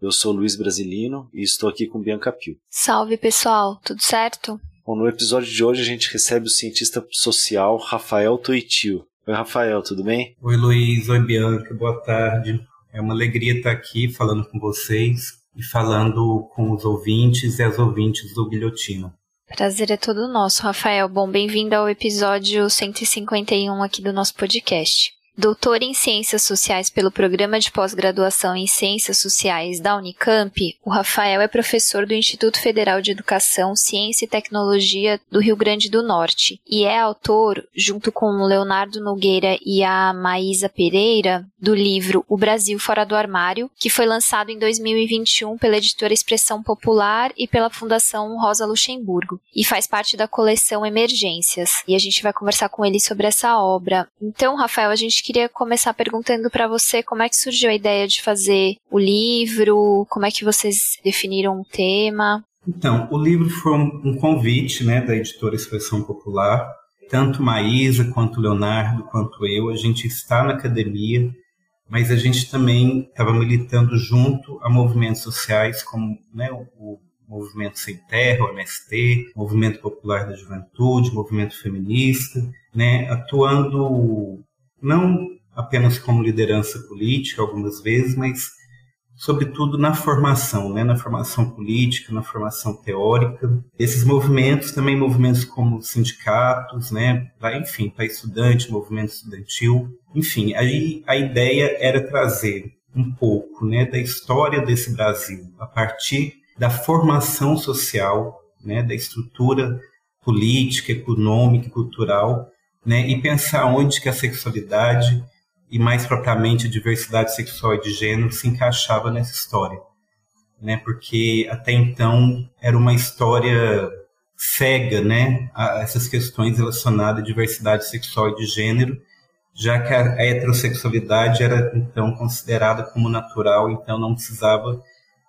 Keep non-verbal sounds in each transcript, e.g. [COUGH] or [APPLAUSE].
Eu sou Luiz Brasilino e estou aqui com Bianca Pio. Salve pessoal, tudo certo? Bom, no episódio de hoje a gente recebe o cientista social Rafael Toitio. Oi Rafael, tudo bem? Oi Luiz, oi Bianca, boa tarde. É uma alegria estar aqui falando com vocês e falando com os ouvintes e as ouvintes do Guilhotina. Prazer é todo nosso, Rafael. Bom, bem-vindo ao episódio 151 aqui do nosso podcast. Doutor em Ciências Sociais pelo Programa de Pós-Graduação em Ciências Sociais da Unicamp, o Rafael é professor do Instituto Federal de Educação, Ciência e Tecnologia do Rio Grande do Norte e é autor, junto com o Leonardo Nogueira e a Maísa Pereira, do livro O Brasil Fora do Armário, que foi lançado em 2021 pela editora Expressão Popular e pela Fundação Rosa Luxemburgo, e faz parte da coleção Emergências. E a gente vai conversar com ele sobre essa obra. Então, Rafael, a gente queria começar perguntando para você como é que surgiu a ideia de fazer o livro, como é que vocês definiram o tema. Então, o livro foi um, convite né, da editora Expressão Popular. Tanto Maísa, quanto Leonardo, quanto eu, a gente está na academia, mas a gente também estava militando junto a movimentos sociais como né, o, Movimento Sem Terra, o MST, Movimento Popular da Juventude, Movimento Feminista, né, atuando não apenas como liderança política algumas vezes, mas sobretudo na formação, né, na formação política, na formação teórica. Esses movimentos, também movimentos como sindicatos, né, enfim, para estudante, movimento estudantil, enfim, aí a ideia era trazer um pouco, né, da história desse Brasil a partir da formação social, né, da estrutura política, econômica e cultural né, e pensar onde que a sexualidade e mais propriamente a diversidade sexual e de gênero se encaixava nessa história, né? Porque até então era uma história cega, né, a essas questões relacionadas à diversidade sexual e de gênero, já que a heterossexualidade era então considerada como natural, então não precisava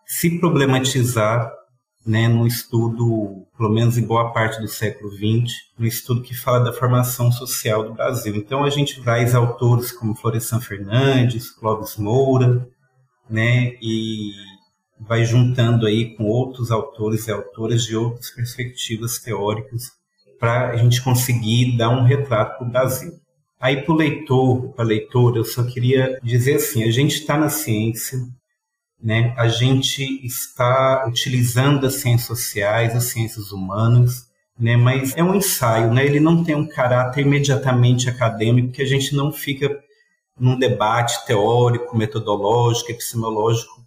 se problematizar né, num estudo, pelo menos em boa parte do século XX, um estudo que fala da formação social do Brasil. Então a gente traz autores como Florestan Fernandes, Clóvis Moura, né, e vai juntando aí com outros autores e autoras de outras perspectivas teóricas para a gente conseguir dar um retrato do Brasil. Aí para o leitor, para a leitora, eu só queria dizer assim, a gente está na ciência, né? A gente está utilizando as ciências sociais, as ciências humanas, né? Mas é um ensaio, né? Ele não tem um caráter imediatamente acadêmico, que a gente não fica num debate teórico, metodológico, epistemológico,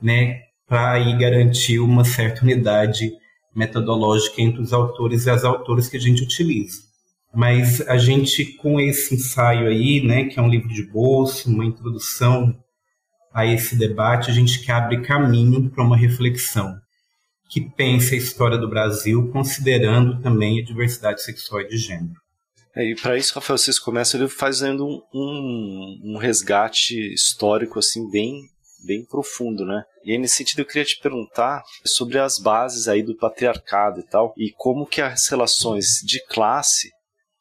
né? Para garantir uma certa unidade metodológica entre os autores e as autoras que a gente utiliza. Mas a gente, com esse ensaio aí, né, que é um livro de bolso, uma introdução a esse debate, a gente que abre caminho para uma reflexão que pense a história do Brasil, considerando também a diversidade sexual e de gênero. É, e para isso, Rafael, vocês começam fazendo um, um, um, resgate histórico assim bem, bem profundo, né? E aí, nesse sentido, eu queria te perguntar sobre as bases aí do patriarcado e tal, e como que as relações de classe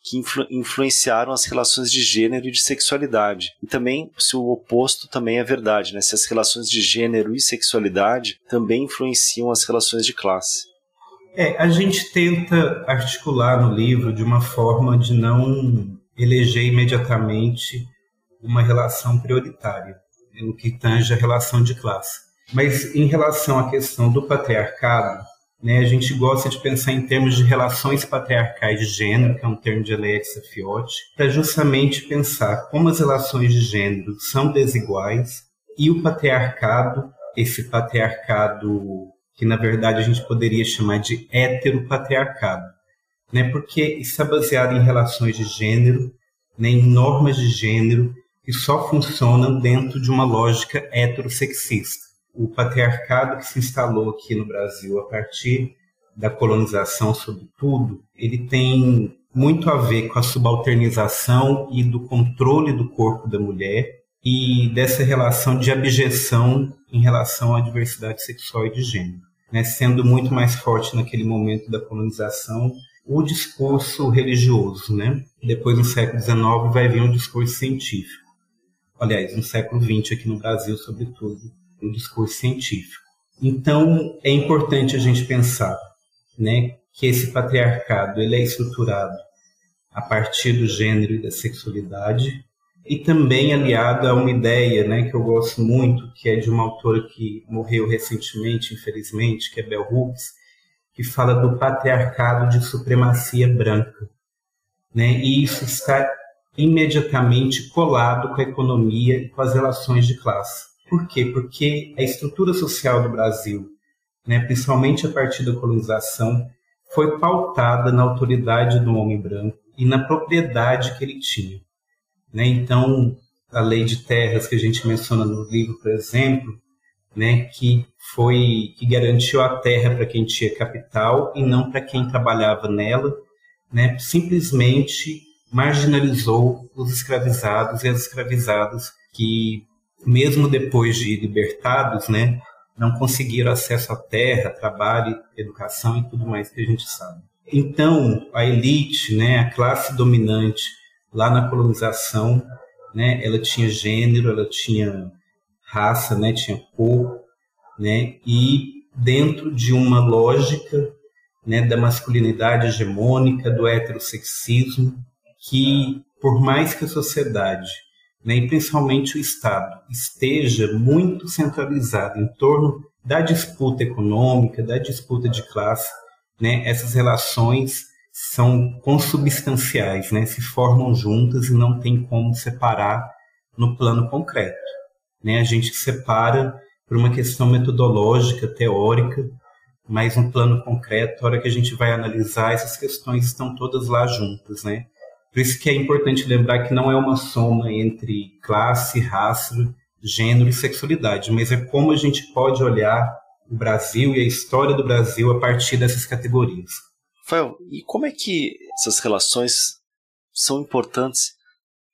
que influ influenciaram as relações de gênero e de sexualidade. E também se o oposto também é verdade, né? Se as relações de gênero e sexualidade também influenciam as relações de classe. É, a gente tenta articular no livro de uma forma de não eleger imediatamente uma relação prioritária no que tange a relação de classe. Mas em relação à questão do patriarcado, né, a gente gosta de pensar em termos de relações patriarcais de gênero, que é um termo de Alexia Fiotti, para justamente pensar como as relações de gênero são desiguais e o patriarcado, esse patriarcado que na verdade a gente poderia chamar de heteropatriarcado, né, porque está baseado em relações de gênero, né, em normas de gênero que só funcionam dentro de uma lógica heterossexista. O patriarcado que se instalou aqui no Brasil a partir da colonização, sobretudo, ele tem muito a ver com a subalternização e do controle do corpo da mulher e dessa relação de abjeção em relação à diversidade sexual e de gênero, né? sendo muito mais forte naquele momento da colonização o discurso religioso, né? Depois no século XIX vai vir um discurso científico. Aliás, no século XX aqui no Brasil, sobretudo, um discurso científico. Então é importante a gente pensar, né, que esse patriarcado ele é estruturado a partir do gênero e da sexualidade e também aliado a uma ideia né, que eu gosto muito, que é de uma autora que morreu recentemente, infelizmente, que é Bell Hooks, que fala do patriarcado de supremacia branca. Né? E isso está imediatamente colado com a economia e com as relações de classe. Por quê? Porque a estrutura social do Brasil, né, principalmente a partir da colonização, foi pautada na autoridade do homem branco e na propriedade que ele tinha. Né? Então, a lei de terras que a gente menciona no livro, por exemplo, né, que foi que garantiu a terra para quem tinha capital e não para quem trabalhava nela, né, simplesmente marginalizou os escravizados e as escravizadas que, mesmo depois de libertados, né, não conseguiram acesso à terra, trabalho, educação e tudo mais que a gente sabe. Então, a elite, né, a classe dominante lá na colonização, né, ela tinha gênero, ela tinha raça, né, tinha cor, né, e dentro de uma lógica né, da masculinidade hegemônica, do heterossexismo, que por mais que a sociedade, né, e principalmente o Estado, esteja muito centralizado em torno da disputa econômica, da disputa de classe, né, essas relações são consubstanciais, né, se formam juntas e não tem como separar no plano concreto. Né? A gente separa por uma questão metodológica, teórica, mas no plano concreto, a hora que a gente vai analisar, essas questões estão todas lá juntas. Né? Por isso que é importante lembrar que não é uma soma entre classe, raça, gênero e sexualidade, mas é como a gente pode olhar o Brasil e a história do Brasil a partir dessas categorias. Rafael, e como é que essas relações são importantes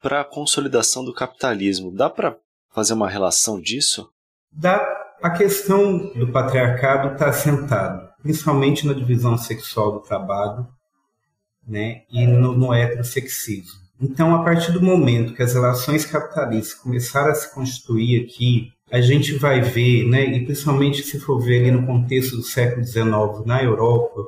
para a consolidação do capitalismo? Dá para fazer uma relação disso? Dá. A questão do patriarcado está assentada, principalmente na divisão sexual do trabalho né, e no, no heterossexismo. Então, a partir do momento que as relações capitalistas começaram a se constituir aqui, a gente vai ver, né, e principalmente se for ver ali no contexto do século XIX na Europa,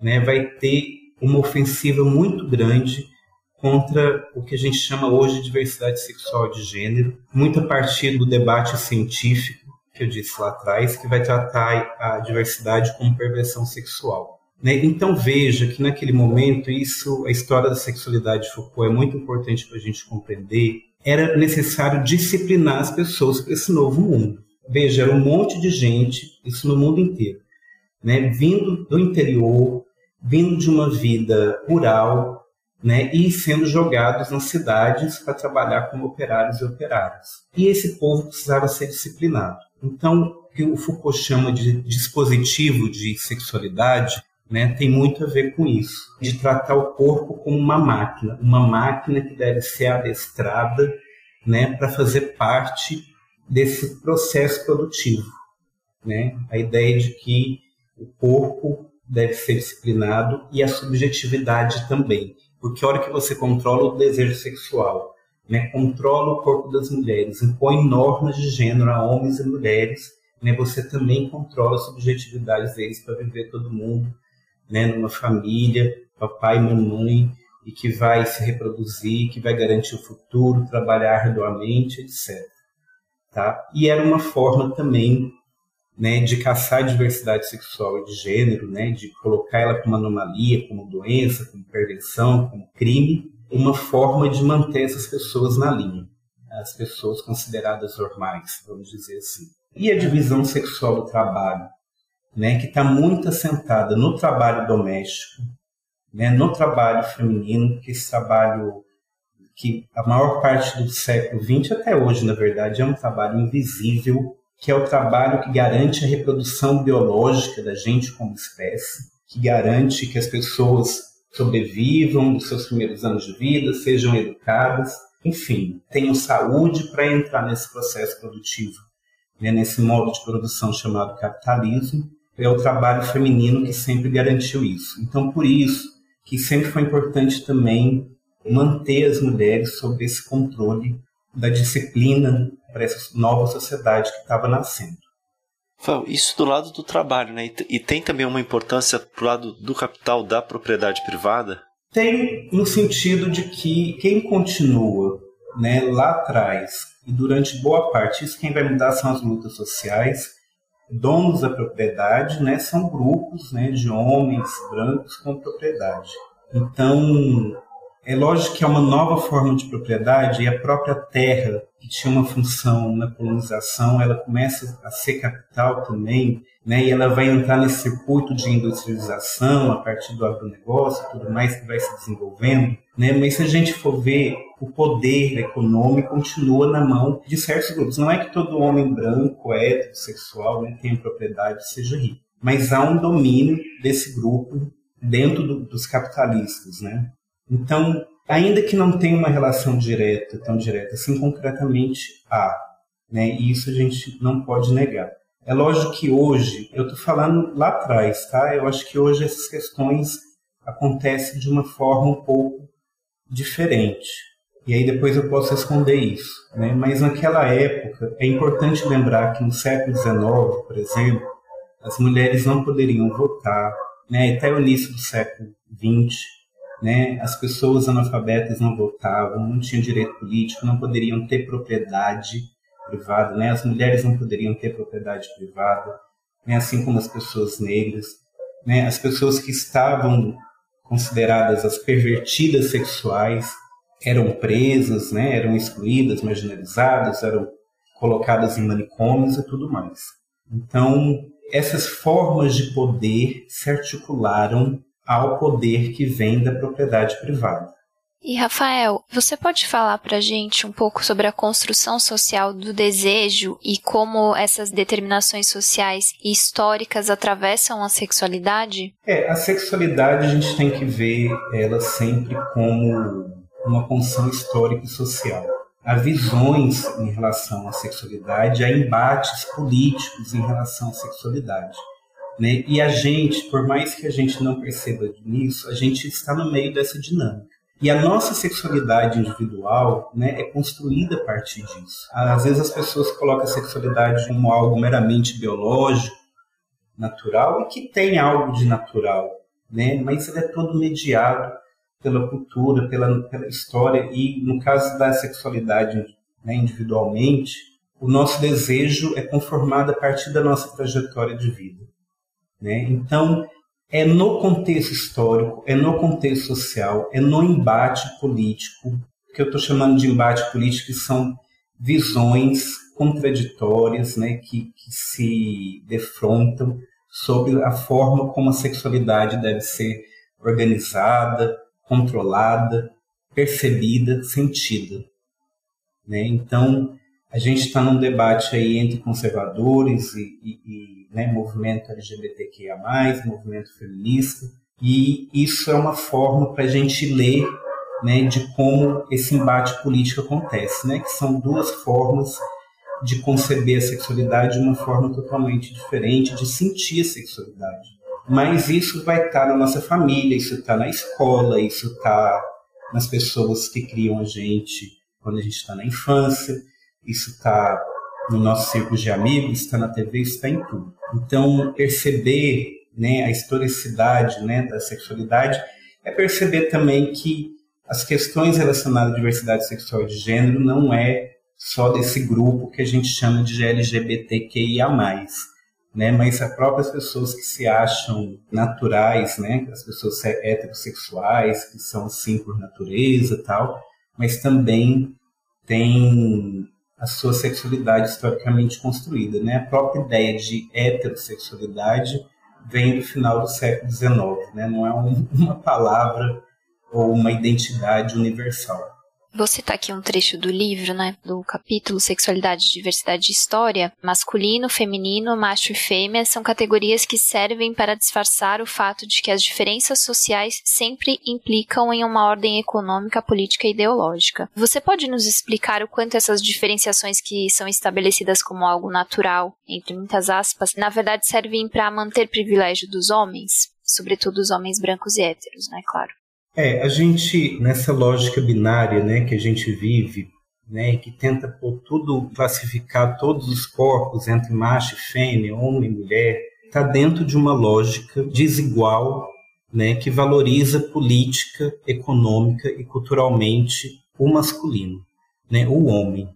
né, vai ter uma ofensiva muito grande contra o que a gente chama hoje de diversidade sexual de gênero, muito a partir do debate científico que eu disse lá atrás, que vai tratar a diversidade como perversão sexual. Né? Então veja que naquele momento isso, a história da sexualidade de Foucault é muito importante para a gente compreender. Era necessário disciplinar as pessoas para esse novo mundo. Veja, era um monte de gente, isso no mundo inteiro, né? vindo do interior, vindo de uma vida rural, né, e sendo jogados nas cidades para trabalhar como operários e operárias. E esse povo precisava ser disciplinado. Então, o que o Foucault chama de dispositivo de sexualidade né, tem muito a ver com isso, de tratar o corpo como uma máquina, uma máquina que deve ser adestrada né, para fazer parte desse processo produtivo. Né? A ideia de que o corpo deve ser disciplinado e a subjetividade também. Porque a hora que você controla o desejo sexual, né, controla o corpo das mulheres, impõe normas de gênero a homens e mulheres, né, você também controla a subjetividade deles para viver todo mundo né, numa família, papai e mamãe, e que vai se reproduzir, que vai garantir o futuro, trabalhar arduamente, etc. Tá? E era uma forma também né, de caçar a diversidade sexual e de gênero, né, de colocar ela como anomalia, como doença, como perversão, como crime, uma forma de manter essas pessoas na linha, as pessoas consideradas normais, vamos dizer assim. E a divisão sexual do trabalho, né, que está muito assentada no trabalho doméstico, né, no trabalho feminino, que esse trabalho que a maior parte do século XX até hoje, na verdade, é um trabalho invisível que é o trabalho que garante a reprodução biológica da gente como espécie, que garante que as pessoas sobrevivam nos seus primeiros anos de vida, sejam educadas, enfim, tenham saúde para entrar nesse processo produtivo, né, nesse modo de produção chamado capitalismo. É o trabalho feminino que sempre garantiu isso. Então, por isso que sempre foi importante também manter as mulheres sob esse controle da disciplina para essa nova sociedade que estava nascendo. Isso do lado do trabalho, né? E tem também uma importância para o lado do capital da propriedade privada? Tem, no sentido de que quem continua né, lá atrás e durante boa parte, isso quem vai mudar são as lutas sociais, donos da propriedade, né, são grupos né, de homens brancos com propriedade. Então, é lógico que é uma nova forma de propriedade e a própria terra, que tinha uma função na colonização, ela começa a ser capital também, né? E ela vai entrar nesse circuito de industrialização a partir do agronegócio e tudo mais que vai se desenvolvendo, né? Mas se a gente for ver, o poder econômico continua na mão de certos grupos. Não é que todo homem branco, heterossexual, né, tenha propriedade, seja rico, mas há um domínio desse grupo dentro do, dos capitalistas, né? Então, ainda que não tenha uma relação direta, tão direta assim, concretamente há. Né? E isso a gente não pode negar. É lógico que hoje, eu estou falando lá atrás, tá? Eu acho que hoje essas questões acontecem de uma forma um pouco diferente. E aí depois eu posso responder isso. Né? Mas naquela época, é importante lembrar que no século XIX, por exemplo, as mulheres não poderiam votar. Né? Até o início do século XX, né? As pessoas analfabetas não votavam, não tinham direito político, não poderiam ter propriedade privada, né? As mulheres não poderiam ter propriedade privada, né? Assim como as pessoas negras, né? As pessoas que estavam consideradas as pervertidas sexuais eram presas, né? Eram excluídas, marginalizadas, eram colocadas em manicômios e tudo mais. Então, essas formas de poder se articularam ao poder que vem da propriedade privada. E Rafael, você pode falar para a gente um pouco sobre a construção social do desejo e como essas determinações sociais e históricas atravessam a sexualidade? É, a sexualidade a gente tem que ver ela sempre como uma função histórica e social. Há visões em relação à sexualidade, há embates políticos em relação à sexualidade. Né? E a gente, por mais que a gente não perceba nisso, a gente está no meio dessa dinâmica. E a nossa sexualidade individual né, é construída a partir disso. Às vezes as pessoas colocam a sexualidade como algo meramente biológico, natural, e que tem algo de natural, né? mas ele é todo mediado pela cultura, pela, pela história, e no caso da sexualidade né, individualmente, o nosso desejo é conformado a partir da nossa trajetória de vida. Né? Então, é no contexto histórico, é no contexto social, é no embate político, que eu estou chamando de embate político, que são visões contraditórias né, que, que se defrontam sobre a forma como a sexualidade deve ser organizada, controlada, percebida, sentida. Né? Então, a gente está num debate aí entre conservadores e, e, e né, movimento LGBTQIA+, movimento feminista, e isso é uma forma para a gente ler né, de como esse embate político acontece, né, que são duas formas de conceber a sexualidade de uma forma totalmente diferente, de sentir a sexualidade. Mas isso vai estar tá na nossa família, isso está na escola, isso está nas pessoas que criam a gente quando a gente está na infância, isso está no nosso círculo de amigos, está na TV, está em tudo. Então, perceber né, a historicidade né, da sexualidade é perceber também que as questões relacionadas à diversidade sexual e de gênero não é só desse grupo que a gente chama de LGBTQIA+, né, mas as próprias pessoas que se acham naturais, né, as pessoas heterossexuais, que são assim por natureza tal, mas também tem a sua sexualidade historicamente construída. Né? A própria ideia de heterossexualidade vem do final do século XIX, né? não é um, uma palavra ou uma identidade universal. Vou citar aqui um trecho do livro, né, do capítulo Sexualidade, Diversidade e História. Masculino, feminino, macho e fêmea são categorias que servem para disfarçar o fato de que as diferenças sociais sempre implicam em uma ordem econômica, política e ideológica. Você pode nos explicar o quanto essas diferenciações que são estabelecidas como algo natural, entre muitas aspas, na verdade servem para manter privilégio dos homens? Sobretudo os homens brancos e héteros, né, claro. É, a gente, nessa lógica binária né, que a gente vive, né, que tenta por tudo, classificar todos os corpos entre macho e fêmea, homem e mulher, está dentro de uma lógica desigual né, que valoriza política, econômica e culturalmente o masculino, né, o homem.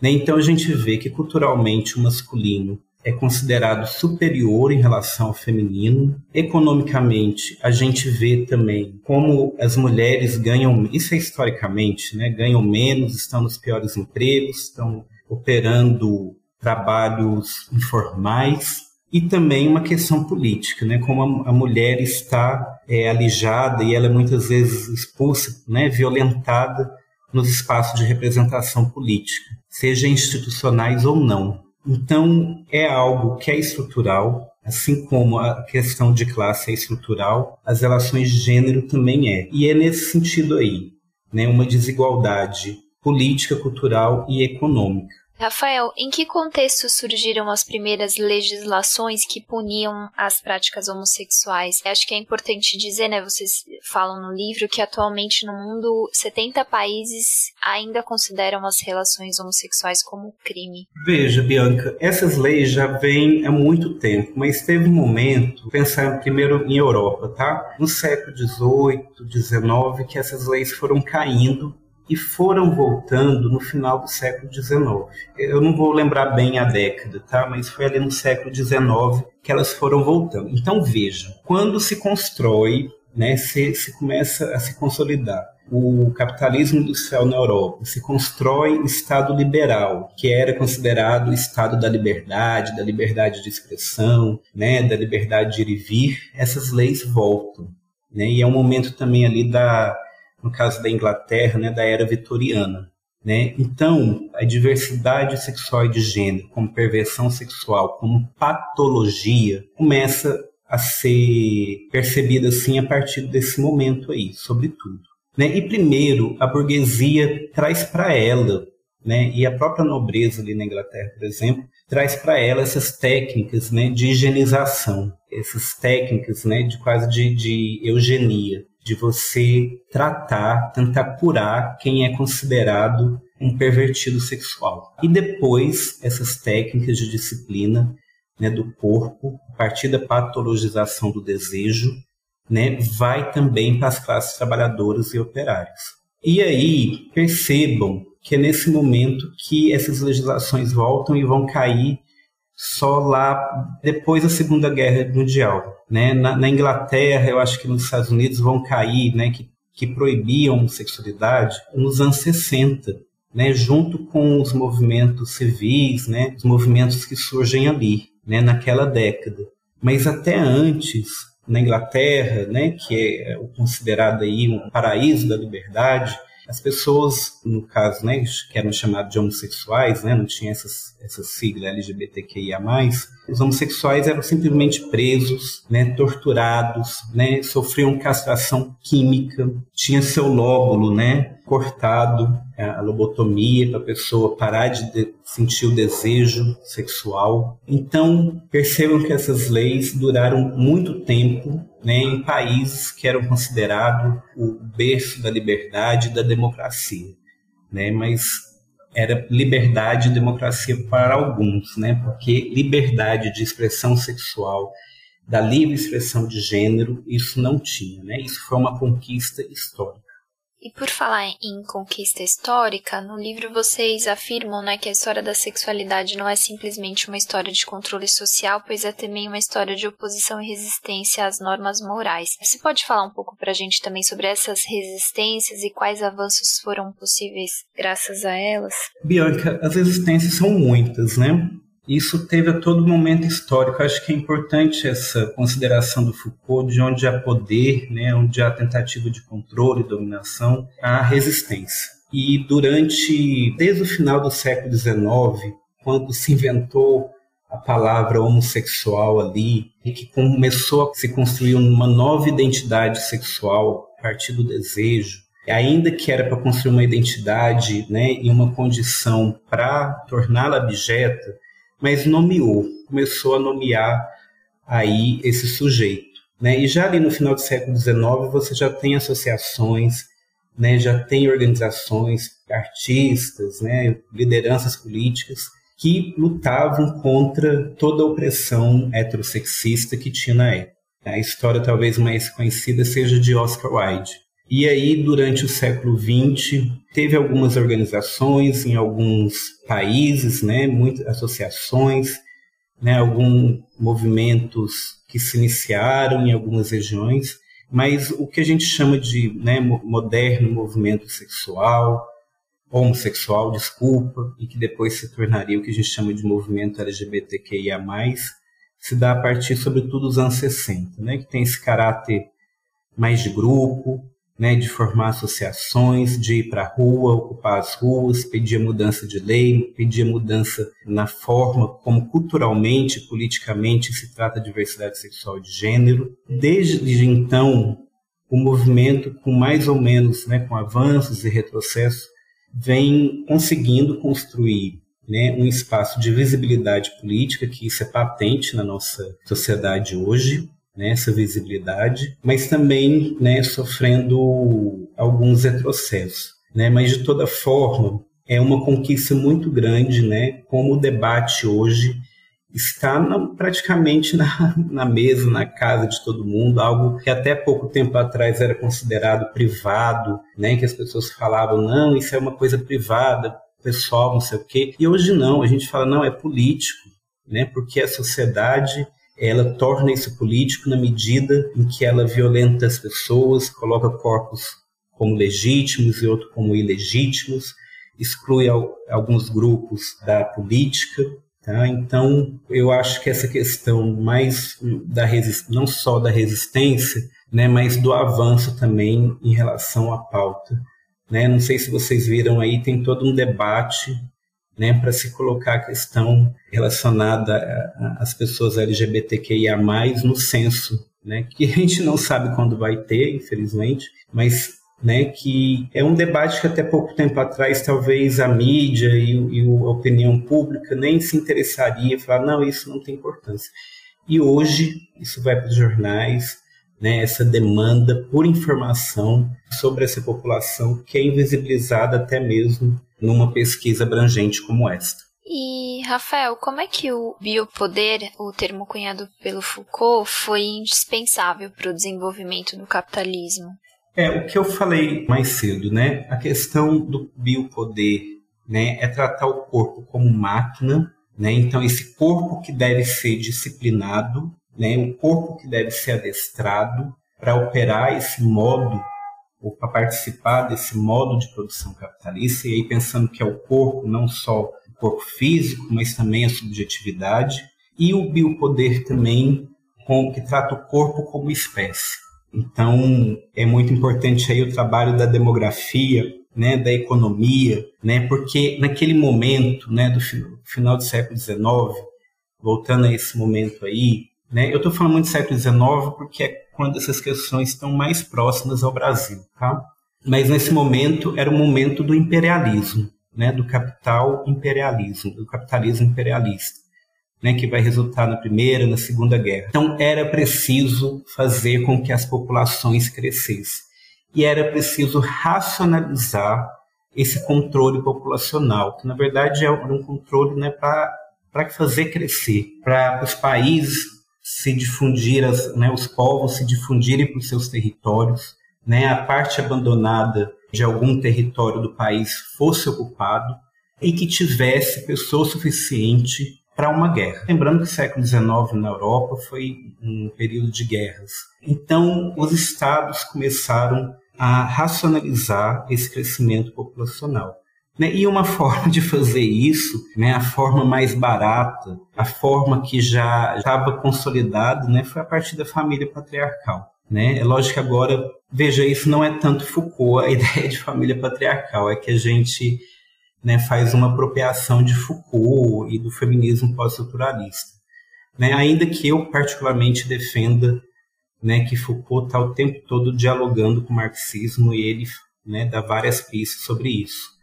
Né? Então a gente vê que culturalmente o masculino é considerado superior em relação ao feminino. Economicamente, a gente vê também como as mulheres ganham, isso é historicamente, né, ganham menos, estão nos piores empregos, estão operando trabalhos informais e também uma questão política, né, como a, a mulher está é, alijada e ela é muitas vezes expulsa, né, violentada nos espaços de representação política, seja institucionais ou não. Então, é algo que é estrutural, assim como a questão de classe é estrutural, as relações de gênero também é. E é nesse sentido aí, né, uma desigualdade política, cultural e econômica. Rafael, em que contexto surgiram as primeiras legislações que puniam as práticas homossexuais? Acho que é importante dizer, né? Vocês falam no livro que atualmente no mundo 70 países ainda consideram as relações homossexuais como crime. Veja, Bianca, essas leis já vêm há muito tempo, mas teve um momento, pensando primeiro em Europa, tá? No século XVIII, XIX, que essas leis foram caindo e foram voltando no final do século XIX. Eu não vou lembrar bem a década, tá? Mas foi ali no século XIX que elas foram voltando. Então vejam, quando se constrói, né, se, se começa a se consolidar o capitalismo industrial na Europa, se constrói o Estado liberal, que era considerado o Estado da liberdade, da liberdade de expressão, né, da liberdade de ir e vir, essas leis voltam. Né, e é um momento também ali da, no caso da Inglaterra, né, da era vitoriana. Né? Então, a diversidade sexual e de gênero, como perversão sexual, como patologia, começa a ser percebida assim a partir desse momento aí, sobretudo. Né? E primeiro, a burguesia traz para ela, né, e a própria nobreza ali na Inglaterra, por exemplo, traz para ela essas técnicas né, de higienização, essas técnicas né, de quase de, de eugenia de você tratar, tentar curar quem é considerado um pervertido sexual. E depois, essas técnicas de disciplina né, do corpo, a partir da patologização do desejo, né, vai também para as classes trabalhadoras e operárias. E aí, percebam que é nesse momento que essas legislações voltam e vão cair só lá depois da Segunda Guerra Mundial. Né? Na, na, Inglaterra, eu acho que nos Estados Unidos vão cair, né, que, que proibiam a homossexualidade nos anos 60, né, junto com os movimentos civis, né, os movimentos que surgem ali, né, naquela década. Mas até antes, na Inglaterra, né, que é o considerado aí um paraíso da liberdade, as pessoas, no caso, né, que eram chamadas de homossexuais, né, não tinha essas, essa sigla LGBTQIA+, os homossexuais eram simplesmente presos, né, torturados, né, sofriam castração química, tinha seu lóbulo, né, cortado, a lobotomia para a pessoa parar de sentir o desejo sexual. Então, percebam que essas leis duraram muito tempo né, em países que eram considerados o berço da liberdade e da democracia. Né, mas era liberdade e democracia para alguns, né? Porque liberdade de expressão sexual, da livre expressão de gênero, isso não tinha, né? Isso foi uma conquista histórica. E por falar em conquista histórica, no livro vocês afirmam né, que a história da sexualidade não é simplesmente uma história de controle social, pois é também uma história de oposição e resistência às normas morais. Você pode falar um pouco para a gente também sobre essas resistências e quais avanços foram possíveis graças a elas? Bianca, as resistências são muitas, né? Isso teve a todo momento histórico. Acho que é importante essa consideração do Foucault, de onde há poder, né, onde há tentativa de controle, dominação, há resistência. E durante, desde o final do século XIX, quando se inventou a palavra homossexual ali, e que começou a se construir uma nova identidade sexual a partir do desejo, ainda que era para construir uma identidade né, em uma condição para torná-la abjeta, mas nomeou, começou a nomear aí esse sujeito. Né? E já ali no final do século XIX você já tem associações, né, já tem organizações, artistas, né, lideranças políticas que lutavam contra toda a opressão heterossexista que tinha na época. A história talvez mais conhecida seja de Oscar Wilde. E aí, durante o século XX, teve algumas organizações em alguns países, né, muitas associações, né, alguns movimentos que se iniciaram em algumas regiões, mas o que a gente chama de né, moderno movimento sexual, homossexual, desculpa, e que depois se tornaria o que a gente chama de movimento LGBTQIA+, se dá a partir, sobretudo, dos anos 60, né, que tem esse caráter mais de grupo, né, de formar associações, de ir para a rua, ocupar as ruas, pedir mudança de lei, pedir mudança na forma como culturalmente, politicamente se trata a diversidade sexual de gênero. Desde então, o movimento, com mais ou menos, né, com avanços e retrocessos, vem conseguindo construir né, um espaço de visibilidade política, que isso é patente na nossa sociedade hoje, né, essa visibilidade, mas também né, sofrendo alguns retrocessos. Né, mas, de toda forma, é uma conquista muito grande, né, como o debate hoje está na, praticamente na, na mesa, na casa de todo mundo, algo que até pouco tempo atrás era considerado privado, né, que as pessoas falavam, não, isso é uma coisa privada, pessoal, não sei o quê. E hoje não, a gente fala, não, é político, né, porque a sociedade ela torna isso político na medida em que ela violenta as pessoas, coloca corpos como legítimos e outros como ilegítimos, exclui alguns grupos da política, Tá? Então, eu acho que essa questão mais da não só da resistência, né, mas do avanço também em relação à pauta. Né? Não sei se vocês viram aí, tem todo um debate né, para se colocar a questão relacionada às pessoas LGBTQIA+, no censo, né, que a gente não sabe quando vai ter, infelizmente, mas né, que é um debate que até pouco tempo atrás talvez a mídia e, e a opinião pública nem se interessaria, falar, não, isso não tem importância. E hoje isso vai para os jornais, né, essa demanda por informação sobre essa população que é invisibilizada até mesmo numa pesquisa abrangente como esta. E, Rafael, como é que o biopoder, o termo cunhado pelo Foucault, foi indispensável para o desenvolvimento do capitalismo? É, o que eu falei mais cedo, né? A questão do biopoder, né, é tratar o corpo como máquina, né? Então esse corpo que deve ser disciplinado, né, o corpo que deve ser adestrado para operar esse modo ou para participar desse modo de produção capitalista, e aí pensando que é o corpo, não só o corpo físico, mas também a subjetividade, e o biopoder também, com, que trata o corpo como espécie. Então, é muito importante aí o trabalho da demografia, né, da economia, né, porque naquele momento, né, do final do século XIX, voltando a esse momento aí, né, eu estou falando muito do século XIX porque é quando essas questões estão mais próximas ao Brasil, tá? Mas nesse momento era o momento do imperialismo, né, do capital imperialismo, do capitalismo imperialista né, que vai resultar na Primeira, na Segunda Guerra. Então era preciso fazer com que as populações crescessem. E era preciso racionalizar esse controle populacional, que na verdade é um controle né, para fazer crescer, para os países se difundir, as, né, os povos se difundirem para os seus territórios, né, a parte abandonada de algum território do país fosse ocupado e que tivesse pessoa suficiente para uma guerra. Lembrando que o século XIX na Europa foi um período de guerras. Então, os estados começaram a racionalizar esse crescimento populacional. Né? E uma forma de fazer isso, né, a forma mais barata, a forma que já estava consolidada, né, foi a partir da família patriarcal. Né? É lógico que agora, veja, isso não é tanto Foucault, a [LAUGHS] ideia de família patriarcal, é que a gente né, faz uma apropriação de Foucault e do feminismo pós-estruturalista. Né? Ainda que eu particularmente defenda né, que Foucault está o tempo todo dialogando com o marxismo e ele né, dá várias pistas sobre isso.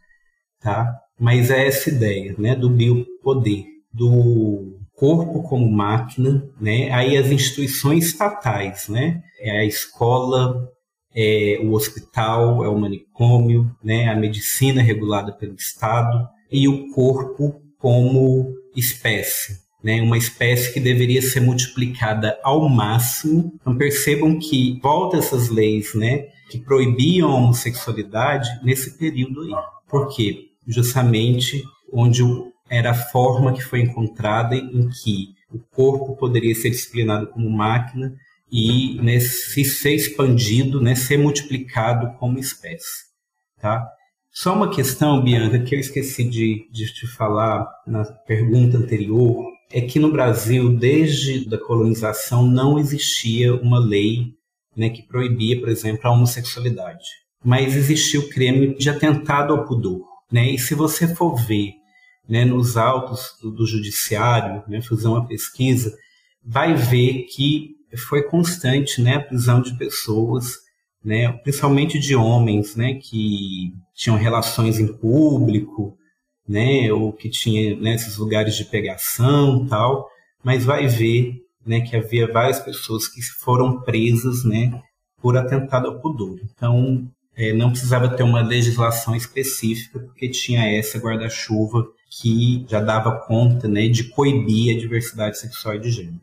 Tá? Mas é essa ideia né, do biopoder, do corpo como máquina, né? aí as instituições estatais, né? é a escola, é o hospital, é o manicômio, né? a medicina regulada pelo Estado e o corpo como espécie, né, uma espécie que deveria ser multiplicada ao máximo. Então percebam que volta essas leis, né, que proibiam a homossexualidade nesse período aí. Por quê? Justamente onde era a forma que foi encontrada em que o corpo poderia ser disciplinado como máquina e né, se ser expandido, né, ser multiplicado como espécie. Tá? Só uma questão, Bianca, que eu esqueci de, de te falar na pergunta anterior, é que no Brasil, desde a colonização, não existia uma lei né, que proibia, por exemplo, a homossexualidade. Mas existia o crime de atentado ao pudor. Né? E se você for ver né, nos autos do, do judiciário, né, fazer uma pesquisa, vai ver que foi constante né, a prisão de pessoas, né, principalmente de homens né, que tinham relações em público, né, ou que tinha nesses né, lugares de pegação tal, mas vai ver né, que havia várias pessoas que foram presas né, por atentado ao pudor. Então, é, não precisava ter uma legislação específica, porque tinha essa guarda-chuva que já dava conta né, de coibir a diversidade sexual e de gênero.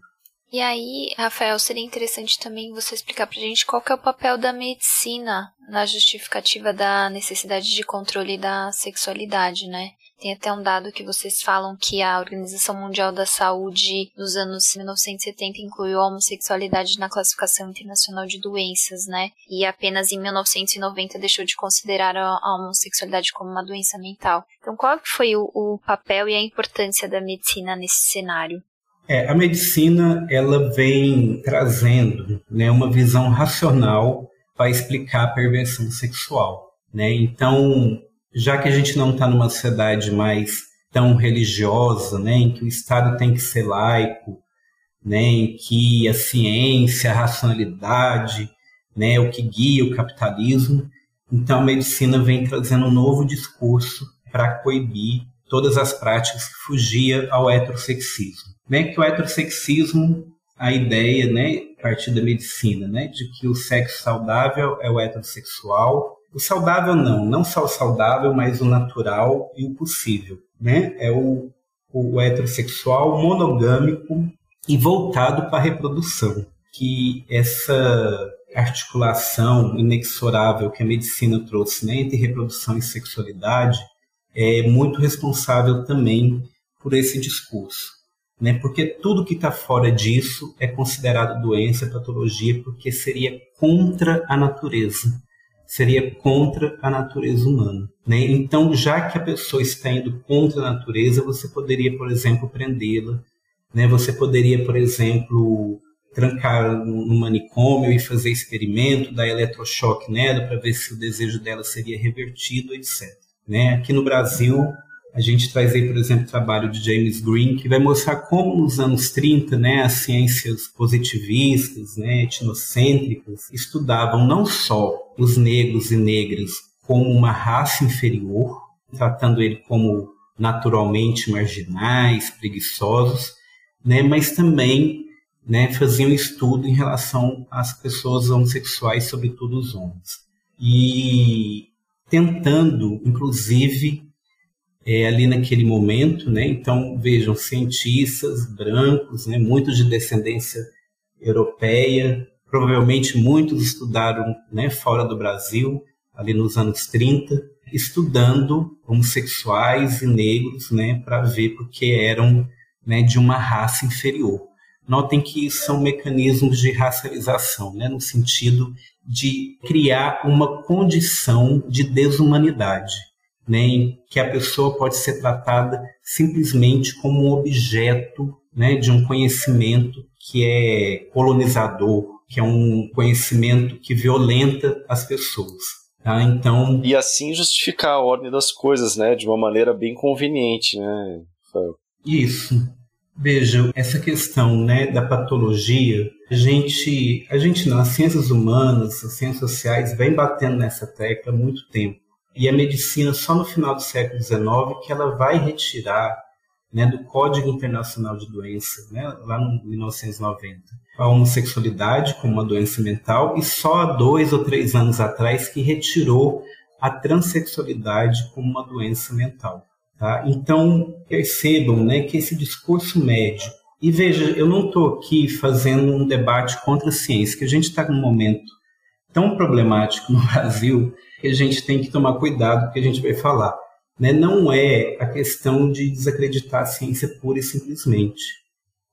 E aí, Rafael, seria interessante também você explicar pra gente qual é o papel da medicina na justificativa da necessidade de controle da sexualidade, né? Tem até um dado que vocês falam que a Organização Mundial da Saúde, nos anos 1970, incluiu a homossexualidade na classificação internacional de doenças, né? E apenas em 1990 deixou de considerar a homossexualidade como uma doença mental. Então, qual foi o, o papel e a importância da medicina nesse cenário? É, a medicina ela vem trazendo né, uma visão racional para explicar a perversão sexual. Né? Então, já que a gente não está numa sociedade mais tão religiosa, né, em que o Estado tem que ser laico, né, em que a ciência, a racionalidade, né, é o que guia o capitalismo, então a medicina vem trazendo um novo discurso para coibir todas as práticas que fugiam ao heterossexismo. Né, que o heterossexismo, a ideia, né, a partir da medicina, né, de que o sexo saudável é o heterossexual, o saudável não, não só o saudável, mas o natural e o possível, né? É o, o heterossexual monogâmico e voltado para a reprodução, que essa articulação inexorável que a medicina trouxe né, entre reprodução e sexualidade é muito responsável também por esse discurso. Né, porque tudo que está fora disso é considerado doença, patologia, porque seria contra a natureza seria contra a natureza humana. Né? Então, já que a pessoa está indo contra a natureza, você poderia, por exemplo, prendê-la. Né? Você poderia, por exemplo, trancar no manicômio e fazer experimento, dar eletrochoque nela para ver se o desejo dela seria revertido, etc. Né? Aqui no Brasil, a gente traz aí, por exemplo, o trabalho de James Green, que vai mostrar como nos anos 30, né, as ciências positivistas, né, etnocêntricas, estudavam não só os negros e negras como uma raça inferior, tratando ele como naturalmente marginais, preguiçosos, né, mas também né, faziam estudo em relação às pessoas homossexuais, sobretudo os homens. E tentando, inclusive, é, ali naquele momento, né? Então vejam cientistas brancos, né? Muitos de descendência europeia, provavelmente muitos estudaram, né? Fora do Brasil, ali nos anos 30, estudando homossexuais e negros, né? Para ver porque eram, né? De uma raça inferior. Notem que são mecanismos de racialização, né? No sentido de criar uma condição de desumanidade né, em que a pessoa pode ser tratada simplesmente como um objeto né, de um conhecimento que é colonizador, que é um conhecimento que violenta as pessoas. Tá? Então e assim justificar a ordem das coisas, né, de uma maneira bem conveniente, né? Isso. Veja, essa questão né, da patologia, a gente, a gente nas ciências humanas, as ciências sociais, vem batendo nessa tecla há muito tempo. E a medicina, só no final do século XIX, que ela vai retirar né, do Código Internacional de Doença, né, lá no 1990, a homossexualidade como uma doença mental, e só há dois ou três anos atrás que retirou a transexualidade como uma doença mental. Tá? Então, percebam né, que esse discurso médio, e veja, eu não estou aqui fazendo um debate contra a ciência, que a gente está num momento tão problemático no [LAUGHS] Brasil que a gente tem que tomar cuidado com o que a gente vai falar. Né? Não é a questão de desacreditar a ciência pura e simplesmente,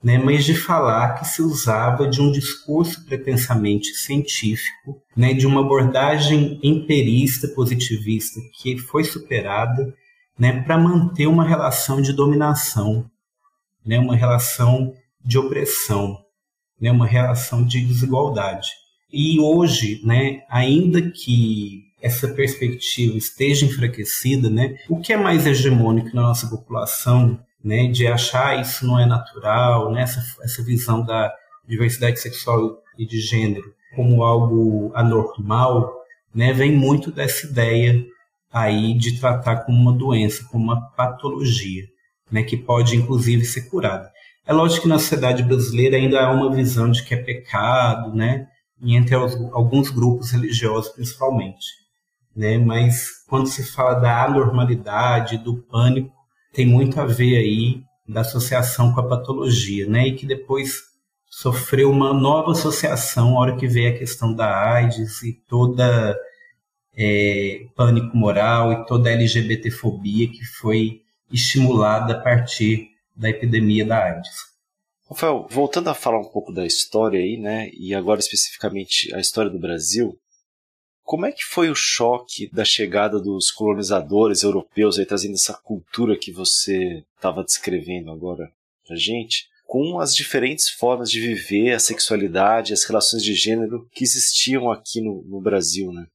né? mas de falar que se usava de um discurso pretensamente científico, né? de uma abordagem empirista, positivista, que foi superada né, para manter uma relação de dominação, né, uma relação de opressão, né, uma relação de desigualdade. E hoje, né, ainda que essa perspectiva esteja enfraquecida, né, o que é mais hegemônico na nossa população, né, de achar isso não é natural, né, essa, essa visão da diversidade sexual e de gênero como algo anormal, né, vem muito dessa ideia aí de tratar como uma doença, como uma patologia, né, que pode inclusive ser curada. É lógico que na sociedade brasileira ainda há uma visão de que é pecado, né, e entre alguns grupos religiosos principalmente, né, mas quando se fala da anormalidade, do pânico, tem muito a ver aí da associação com a patologia, né, e que depois sofreu uma nova associação na hora que veio a questão da AIDS e toda é, pânico moral e toda a LGBTfobia que foi estimulada a partir da epidemia da AIDS. Rafael, voltando a falar um pouco da história aí, né, e agora especificamente a história do Brasil, como é que foi o choque da chegada dos colonizadores europeus aí trazendo essa cultura que você estava descrevendo agora pra gente, com as diferentes formas de viver a sexualidade, as relações de gênero que existiam aqui no, no Brasil, né?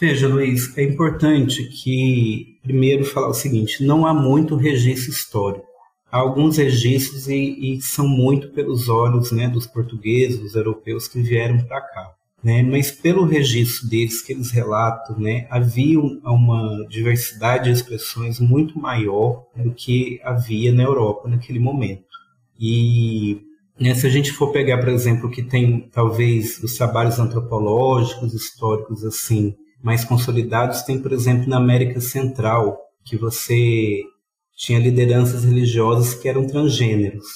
Veja, Luiz, é importante que, primeiro, falar o seguinte: não há muito registro histórico. Há alguns registros e, e são muito pelos olhos né, dos portugueses, dos europeus que vieram para cá. Né? Mas pelo registro deles que eles relatam, né, havia uma diversidade de expressões muito maior do que havia na Europa naquele momento. E né, se a gente for pegar, por exemplo, que tem talvez os trabalhos antropológicos, históricos assim, mais consolidados tem, por exemplo, na América Central, que você tinha lideranças religiosas que eram transgêneros.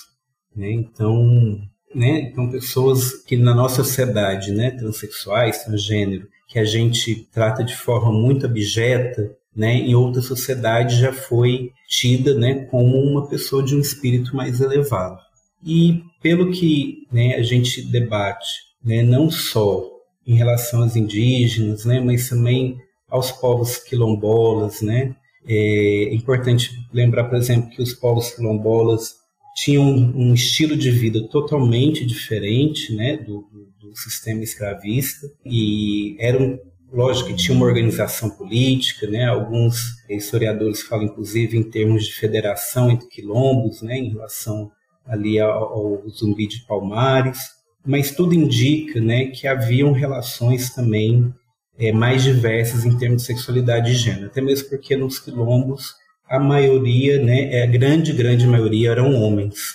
Né? Então, né? então, pessoas que na nossa sociedade, né, transexuais, transgênero, que a gente trata de forma muito abjeta, né, em outra sociedade já foi tida né, como uma pessoa de um espírito mais elevado. E pelo que né, a gente debate, né, não só em relação aos indígenas, né, mas também aos povos quilombolas, né. É importante lembrar, por exemplo, que os povos quilombolas tinham um estilo de vida totalmente diferente, né, do, do, sistema escravista e eram lógico que tinha uma organização política, né? Alguns historiadores falam inclusive em termos de federação entre quilombos, né, em relação ali ao, ao Zumbi de Palmares mas tudo indica né, que haviam relações também é, mais diversas em termos de sexualidade e gênero, até mesmo porque nos quilombos a maioria, né, é, a grande, grande maioria eram homens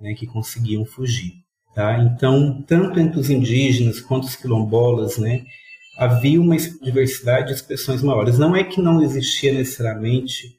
né, que conseguiam fugir. Tá? Então, tanto entre os indígenas quanto os quilombolas, né, havia uma diversidade de expressões maiores. Não é que não existia necessariamente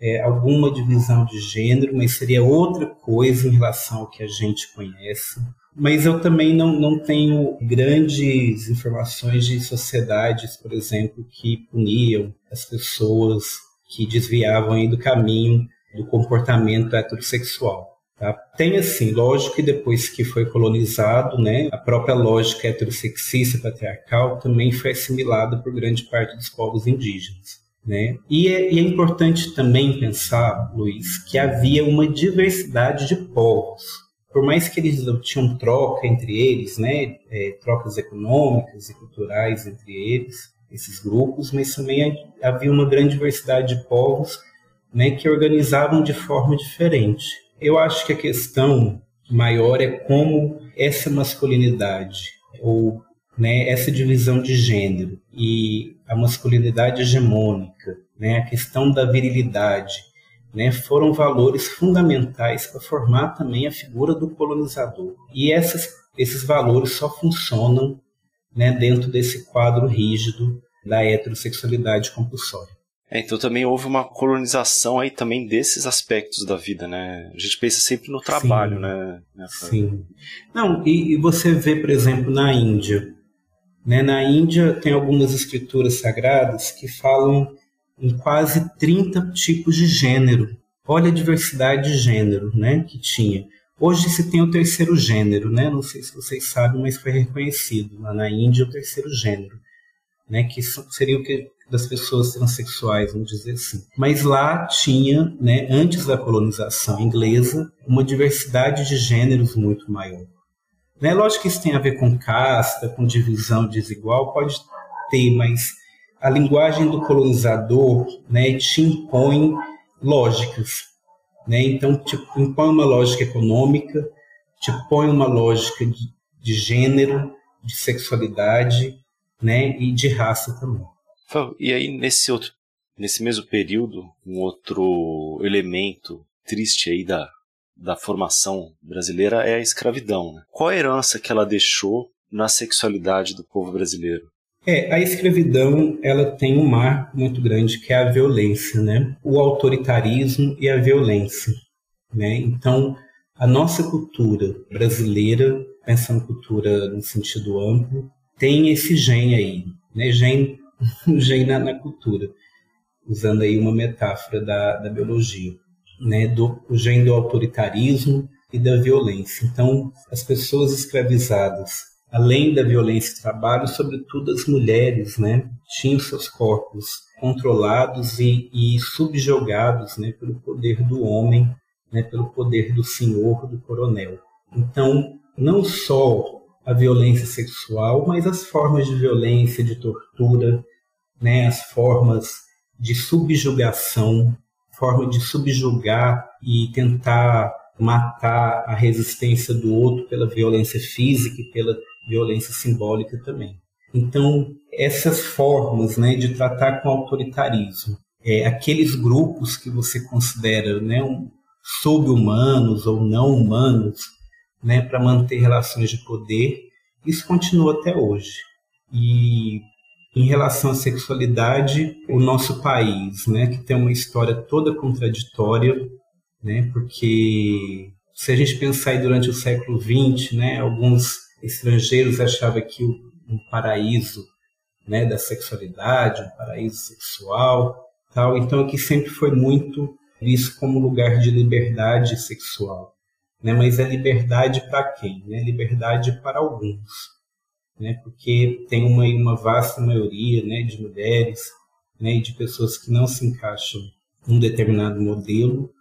é, alguma divisão de gênero, mas seria outra coisa em relação ao que a gente conhece mas eu também não, não tenho grandes informações de sociedades, por exemplo, que puniam as pessoas que desviavam aí do caminho do comportamento heterossexual. Tá? Tem assim, lógico que depois que foi colonizado, né, a própria lógica heterossexista patriarcal também foi assimilada por grande parte dos povos indígenas. Né? E, é, e é importante também pensar, Luiz, que havia uma diversidade de povos por mais que eles tinham troca entre eles, né, é, trocas econômicas e culturais entre eles, esses grupos, mas também havia uma grande diversidade de povos né, que organizavam de forma diferente. Eu acho que a questão maior é como essa masculinidade ou né, essa divisão de gênero e a masculinidade hegemônica, né, a questão da virilidade, né, foram valores fundamentais para formar também a figura do colonizador. E essas, esses valores só funcionam né, dentro desse quadro rígido da heterossexualidade compulsória. É, então também houve uma colonização aí também desses aspectos da vida, né? A gente pensa sempre no trabalho, Sim. né? Sim. Não, e, e, você vê, por exemplo, na Índia. Né? Na Índia tem algumas escrituras sagradas que falam em quase 30 tipos de gênero. Olha a diversidade de gênero né, que tinha. Hoje se tem o terceiro gênero, né? não sei se vocês sabem, mas foi reconhecido lá na Índia o terceiro gênero, né? que seria o que das pessoas transexuais, vamos dizer assim. Mas lá tinha, né, antes da colonização inglesa, uma diversidade de gêneros muito maior. Né? Lógico que isso tem a ver com casta, com divisão desigual, pode ter, mas a linguagem do colonizador né, te impõe lógicas. Né? Então, te impõe uma lógica econômica, te põe uma lógica de, de gênero, de sexualidade né, e de raça também. E aí, nesse outro, nesse mesmo período, um outro elemento triste aí da, da formação brasileira é a escravidão. Né? Qual a herança que ela deixou na sexualidade do povo brasileiro? É, a escravidão ela tem um marco muito grande que é a violência, né? O autoritarismo e a violência, né? Então, a nossa cultura brasileira, pensando cultura no sentido amplo, tem esse gene aí, né? Gene [LAUGHS] gene na, na, cultura, usando aí uma metáfora da, da biologia, né, do o gene do autoritarismo e da violência. Então, as pessoas escravizadas, além da violência e trabalho, sobretudo as mulheres, né, tinham seus corpos controlados e, e subjugados, né, pelo poder do homem, né, pelo poder do senhor, do coronel. Então, não só a violência sexual, mas as formas de violência, de tortura, né, as formas de subjugação, forma de subjugar e tentar matar a resistência do outro pela violência física e pela violência simbólica também. Então, essas formas né, de tratar com autoritarismo, é, aqueles grupos que você considera né, um, sub-humanos ou não humanos, né, para manter relações de poder, isso continua até hoje. E em relação à sexualidade, o nosso país, né, que tem uma história toda contraditória, né, porque se a gente pensar aí durante o século XX, né, alguns estrangeiros achavam que um paraíso né, da sexualidade, um paraíso sexual, tal, então aqui sempre foi muito visto como lugar de liberdade sexual. Né, mas é liberdade para quem? Né? Liberdade para alguns né, porque tem uma, uma vasta maioria né, de mulheres né, e de pessoas que não se encaixam num determinado modelo,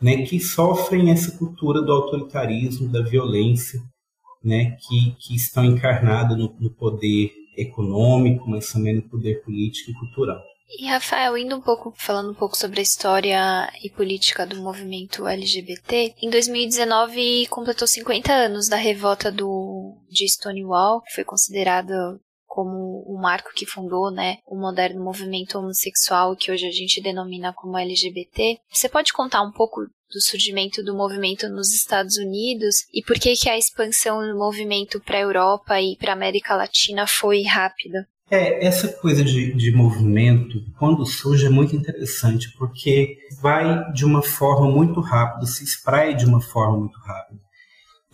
né, que sofrem essa cultura do autoritarismo, da violência, né, que, que estão encarnadas no, no poder econômico, mas também no poder político e cultural. E Rafael, indo um pouco, falando um pouco sobre a história e política do movimento LGBT, em 2019 completou 50 anos da revolta do, de Stonewall, que foi considerada como o marco que fundou, né, o moderno movimento homossexual que hoje a gente denomina como LGBT. Você pode contar um pouco do surgimento do movimento nos Estados Unidos e por que que a expansão do movimento para a Europa e para a América Latina foi rápida? É, essa coisa de, de movimento, quando surge, é muito interessante, porque vai de uma forma muito rápida, se espraia de uma forma muito rápida.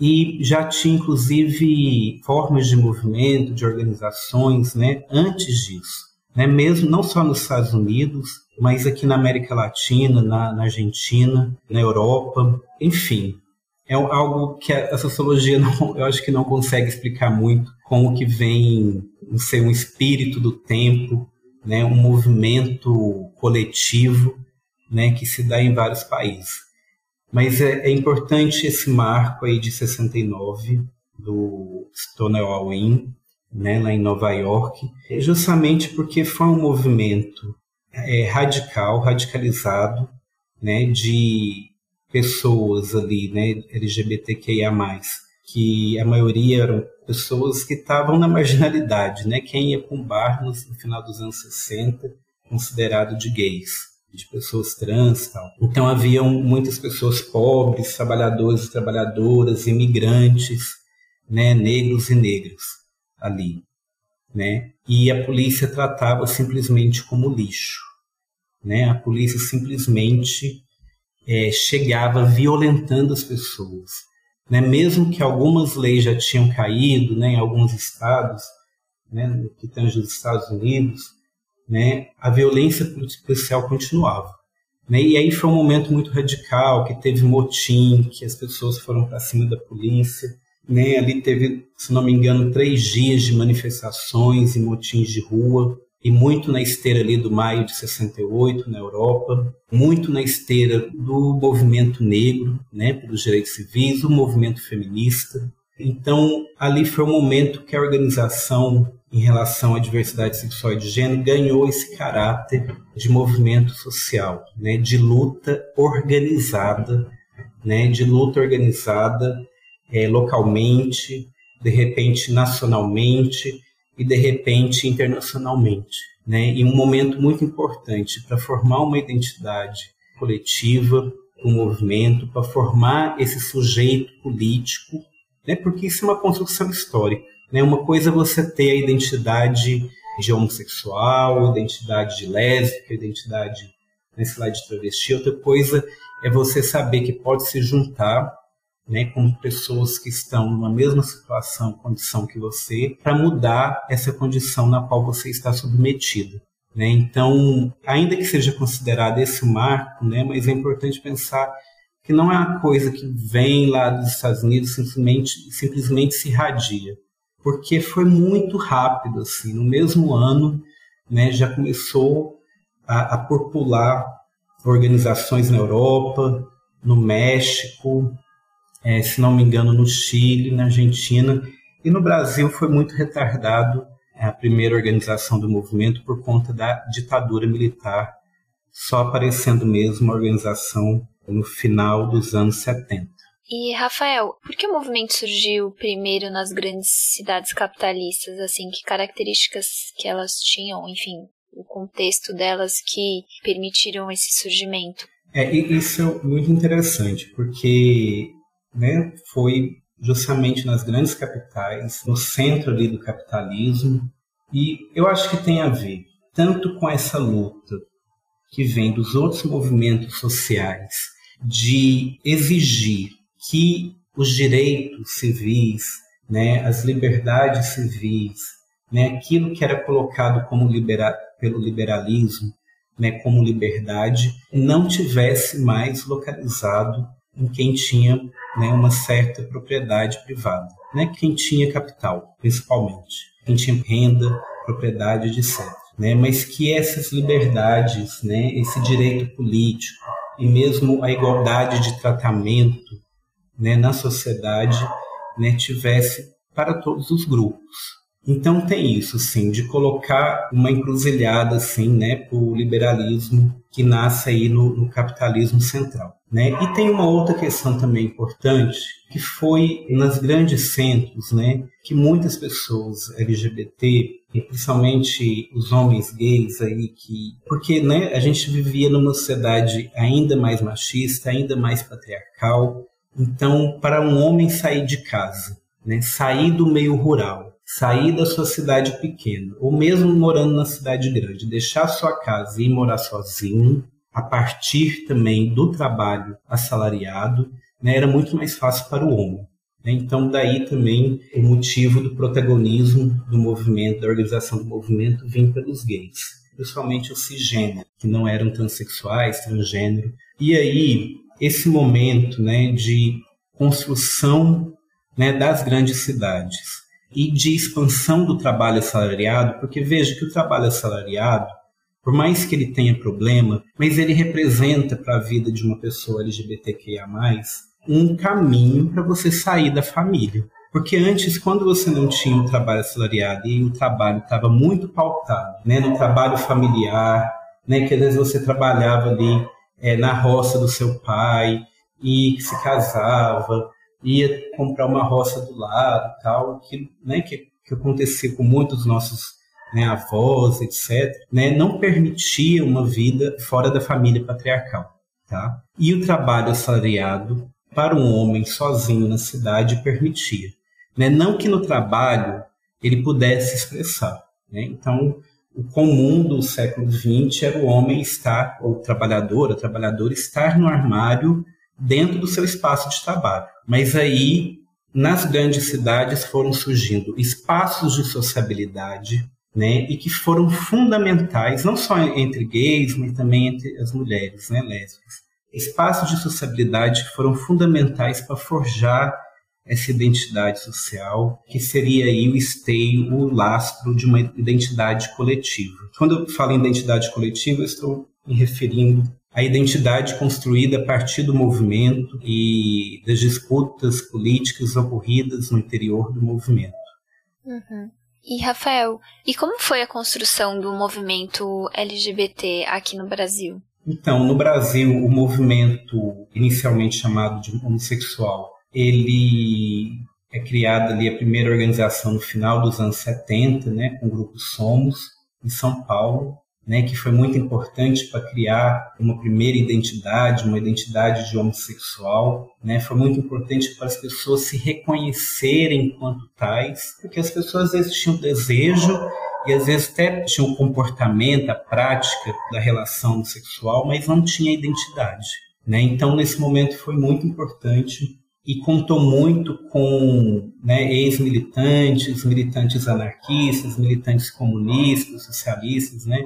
E já tinha, inclusive, formas de movimento, de organizações, né, antes disso. Né, mesmo não só nos Estados Unidos, mas aqui na América Latina, na, na Argentina, na Europa, enfim. É algo que a sociologia, [LAUGHS] não, eu acho que não consegue explicar muito, como que vem sei, um espírito do tempo, né, um movimento coletivo né, que se dá em vários países. Mas é, é importante esse marco aí de 69 do Stonewall Inn, né, lá em Nova York, justamente porque foi um movimento é, radical, radicalizado, né, de pessoas ali, né, LGBTQIA+, que a maioria eram pessoas que estavam na marginalidade, né, quem ia um bar no final dos anos 60, considerado de gays, de pessoas trans tal. Então haviam muitas pessoas pobres, trabalhadores e trabalhadoras, imigrantes, né, negros e negras ali, né? E a polícia tratava simplesmente como lixo, né? A polícia simplesmente é, chegava violentando as pessoas, né? Mesmo que algumas leis já tinham caído, né? Em alguns estados, né? No que tange os Estados Unidos, né? A violência policial continuava. Né? E aí foi um momento muito radical, que teve motim, que as pessoas foram para cima da polícia, né? Ali teve, se não me engano, três dias de manifestações e motins de rua, e muito na esteira ali do maio de 68 na Europa, muito na esteira do movimento negro, né, pelos direitos civis, o movimento feminista. Então, ali foi o momento que a organização em relação à diversidade sexual e de gênero ganhou esse caráter de movimento social, né, de luta organizada, né, de luta organizada é, localmente, de repente nacionalmente e de repente internacionalmente. Né? E um momento muito importante para formar uma identidade coletiva, um movimento, para formar esse sujeito político, né? porque isso é uma construção histórica. Né? Uma coisa é você ter a identidade de homossexual, identidade de lésbica, identidade né, lá, de travesti, outra coisa é você saber que pode se juntar né, com pessoas que estão numa mesma situação, condição que você, para mudar essa condição na qual você está submetido. Né? Então, ainda que seja considerado esse marco, né, mas é importante pensar que não é uma coisa que vem lá dos Estados Unidos simplesmente, simplesmente se irradia, porque foi muito rápido, assim, no mesmo ano, né, já começou a, a popular organizações na Europa, no México, é, se não me engano, no Chile, na Argentina e no Brasil foi muito retardado é, a primeira organização do movimento por conta da ditadura militar, só aparecendo mesmo a organização no final dos anos 70. E Rafael, por que o movimento surgiu primeiro nas grandes cidades capitalistas, assim, que características que elas tinham, enfim, o contexto delas que permitiram esse surgimento? É, isso é muito interessante, porque né, foi justamente nas grandes capitais, no centro ali do capitalismo, e eu acho que tem a ver tanto com essa luta que vem dos outros movimentos sociais de exigir que os direitos civis, né, as liberdades civis, né, aquilo que era colocado como libera pelo liberalismo, né, como liberdade, não tivesse mais localizado em quem tinha né, uma certa propriedade privada, né, quem tinha capital, principalmente, quem tinha renda, propriedade, etc. Né, mas que essas liberdades, né, esse direito político e mesmo a igualdade de tratamento né, na sociedade né, tivesse para todos os grupos. Então tem isso, sim, de colocar uma encruzilhada, assim, né, para o liberalismo que nasce aí no, no, capitalismo central, né? E tem uma outra questão também importante, que foi nas grandes centros, né, que muitas pessoas LGBT, principalmente os homens gays aí, que porque, né, a gente vivia numa sociedade ainda mais machista, ainda mais patriarcal. Então, para um homem sair de casa, né, sair do meio rural sair da sua cidade pequena, ou mesmo morando na cidade grande, deixar sua casa e morar sozinho, a partir também do trabalho assalariado, né, era muito mais fácil para o homem. Né? Então, daí também o motivo do protagonismo do movimento, da organização do movimento, vinha pelos gays, principalmente os cisgêneros, que não eram transexuais, transgênero. E aí, esse momento né, de construção né, das grandes cidades, e de expansão do trabalho assalariado, porque veja que o trabalho assalariado, por mais que ele tenha problema, mas ele representa para a vida de uma pessoa LGBTQIA+, um caminho para você sair da família. Porque antes, quando você não tinha um trabalho assalariado e o trabalho estava muito pautado né, no trabalho familiar, né, que às vezes você trabalhava ali é, na roça do seu pai e se casava, ia comprar uma roça do lado, tal, que, né, que, que acontecia com muitos nossos né, avós, etc., né, não permitia uma vida fora da família patriarcal. Tá? E o trabalho assalariado para um homem sozinho na cidade permitia. Né? Não que no trabalho ele pudesse expressar. Né? Então, o comum do século XX era o homem estar, ou o trabalhador, a trabalhadora, estar no armário dentro do seu espaço de trabalho. Mas aí, nas grandes cidades, foram surgindo espaços de sociabilidade, né, e que foram fundamentais, não só entre gays, mas também entre as mulheres né, lésbicas. Espaços de sociabilidade que foram fundamentais para forjar essa identidade social, que seria aí o esteio, o lastro de uma identidade coletiva. Quando eu falo em identidade coletiva, estou me referindo à identidade construída a partir do movimento e das disputas políticas ocorridas no interior do movimento. Uhum. E Rafael, e como foi a construção do movimento LGBT aqui no Brasil? Então, no Brasil, o movimento inicialmente chamado de homossexual ele é criado ali a primeira organização no final dos anos 70, né, com o grupo Somos, em São Paulo, né, que foi muito importante para criar uma primeira identidade, uma identidade de homossexual, né, foi muito importante para as pessoas se reconhecerem enquanto tais, porque as pessoas às vezes tinham desejo e às vezes até tinham o comportamento, a prática da relação sexual, mas não tinha identidade. Né? Então, nesse momento foi muito importante e contou muito com né, ex-militantes, militantes anarquistas, militantes comunistas, socialistas, né,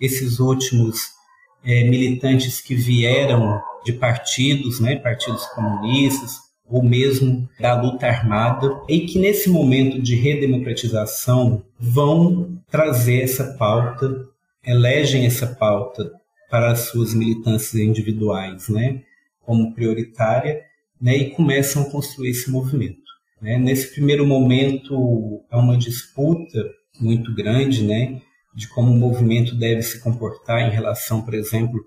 esses últimos é, militantes que vieram de partidos, né, partidos comunistas, ou mesmo da luta armada, e que nesse momento de redemocratização vão trazer essa pauta, elegem essa pauta para as suas militâncias individuais, né, como prioritária, né, e começam a construir esse movimento. Né? Nesse primeiro momento, há uma disputa muito grande né, de como o movimento deve se comportar em relação, por exemplo,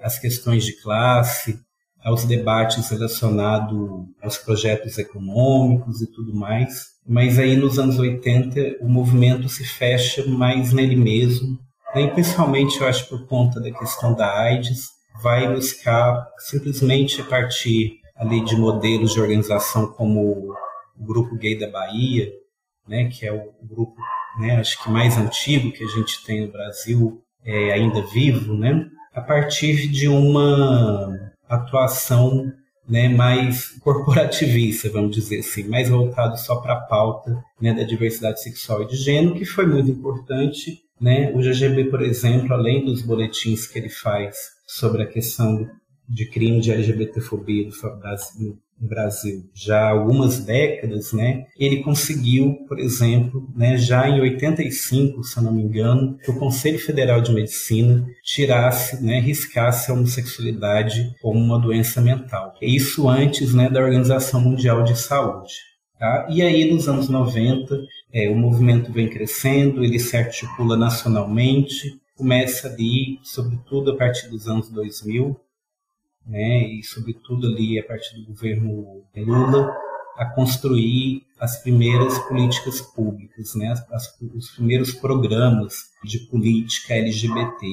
às questões de classe, aos debates relacionados aos projetos econômicos e tudo mais. Mas aí nos anos 80 o movimento se fecha mais nele mesmo, né? e principalmente eu acho por conta da questão da AIDS, vai buscar simplesmente a partir ali de modelos de organização como o Grupo Gay da Bahia, né, que é o grupo, né, acho que mais antigo que a gente tem no Brasil, é, ainda vivo, né, a partir de uma atuação né, mais corporativista, vamos dizer assim, mais voltado só para a pauta né, da diversidade sexual e de gênero, que foi muito importante. Né? O GGB, por exemplo, além dos boletins que ele faz sobre a questão de crime de LGBTfobia no Brasil já há algumas décadas, né, ele conseguiu, por exemplo, né, já em 85, se eu não me engano, que o Conselho Federal de Medicina tirasse, né, riscasse a homossexualidade como uma doença mental. Isso antes né, da Organização Mundial de Saúde. Tá? E aí, nos anos 90, é, o movimento vem crescendo, ele se articula nacionalmente, começa ali, sobretudo a partir dos anos 2000, né, e sobretudo ali a partir do governo Lula, a construir as primeiras políticas públicas, né, as, os primeiros programas de política LGBT+,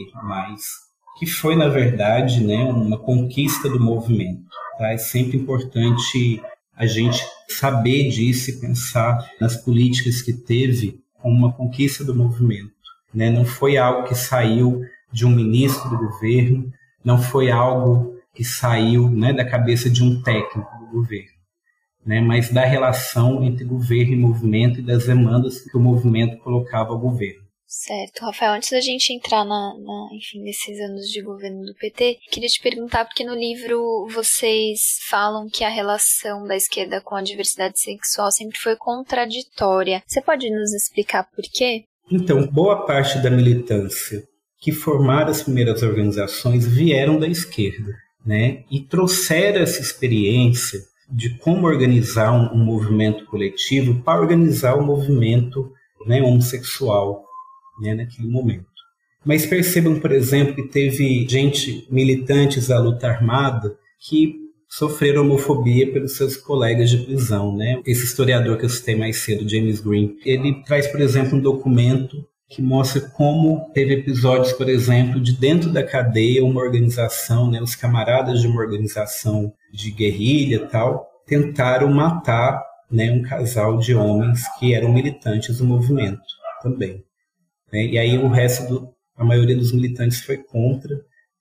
que foi, na verdade, né, uma conquista do movimento. Tá? É sempre importante a gente saber disso e pensar nas políticas que teve como uma conquista do movimento. Né? Não foi algo que saiu de um ministro do governo, não foi algo que saiu né, da cabeça de um técnico do governo, né, mas da relação entre governo e movimento e das demandas que o movimento colocava ao governo. Certo. Rafael, antes da gente entrar na, na, enfim, nesses anos de governo do PT, queria te perguntar, porque no livro vocês falam que a relação da esquerda com a diversidade sexual sempre foi contraditória. Você pode nos explicar por quê? Então, boa parte da militância que formaram as primeiras organizações vieram da esquerda, né? E trouxeram essa experiência de como organizar um, movimento coletivo para organizar o um movimento né, homossexual né, naquele momento. Mas percebam, por exemplo, que teve gente, militantes da luta armada, que sofreram homofobia pelos seus colegas de prisão. Né? Esse historiador que eu citei mais cedo, James Green, ele traz, por exemplo, um documento que mostra como teve episódios, por exemplo, de dentro da cadeia uma organização, né, os camaradas de uma organização de guerrilha tal, tentaram matar né, um casal de homens que eram militantes do movimento também. Né? E aí o resto, do, a maioria dos militantes foi contra,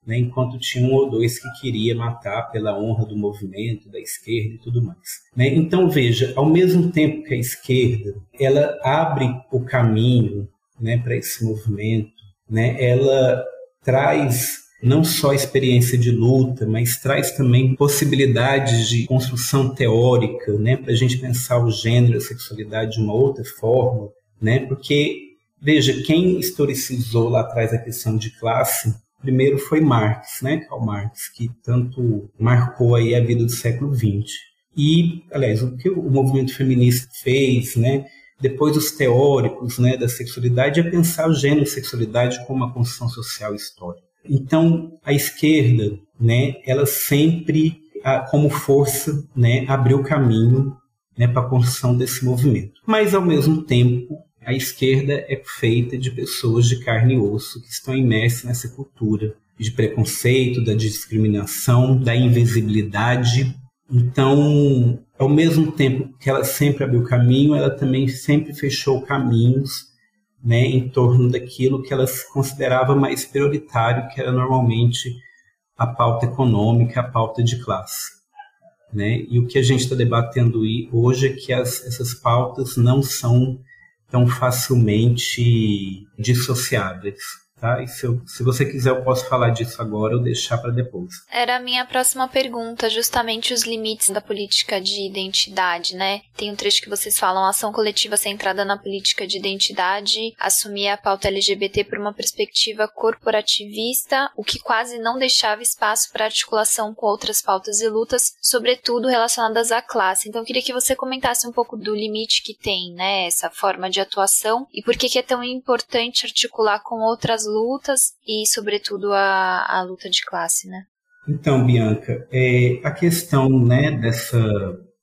né, enquanto tinha um ou dois que queria matar pela honra do movimento, da esquerda e tudo mais. Né? Então veja, ao mesmo tempo que a esquerda ela abre o caminho né, para esse movimento, né, ela traz não só experiência de luta, mas traz também possibilidades de construção teórica, né, para a gente pensar o gênero, a sexualidade de uma outra forma, né, porque veja quem historicizou lá atrás a questão de classe primeiro foi Marx, né, Karl Marx, que tanto marcou aí a vida do século XX. E, aliás, o que o movimento feminista fez, né, depois os teóricos né, da sexualidade, é pensar o gênero e sexualidade como uma construção social histórica. Então, a esquerda, né, ela sempre, como força, né, abriu caminho né, para a construção desse movimento. Mas, ao mesmo tempo, a esquerda é feita de pessoas de carne e osso que estão imersas nessa cultura de preconceito, da discriminação, da invisibilidade. Então, ao mesmo tempo que ela sempre abriu caminho, ela também sempre fechou caminhos né, em torno daquilo que ela considerava mais prioritário, que era normalmente a pauta econômica, a pauta de classe. Né? E o que a gente está debatendo hoje é que as, essas pautas não são tão facilmente dissociáveis. Tá? E se, eu, se você quiser, eu posso falar disso agora ou deixar para depois. Era a minha próxima pergunta, justamente os limites da política de identidade, né? Tem um trecho que vocês falam, ação coletiva centrada na política de identidade, assumir a pauta LGBT por uma perspectiva corporativista, o que quase não deixava espaço para articulação com outras pautas e lutas, sobretudo relacionadas à classe. Então, eu queria que você comentasse um pouco do limite que tem, né, essa forma de atuação e por que, que é tão importante articular com outras lutas e, sobretudo, a, a luta de classe, né? Então, Bianca, é, a questão né, dessa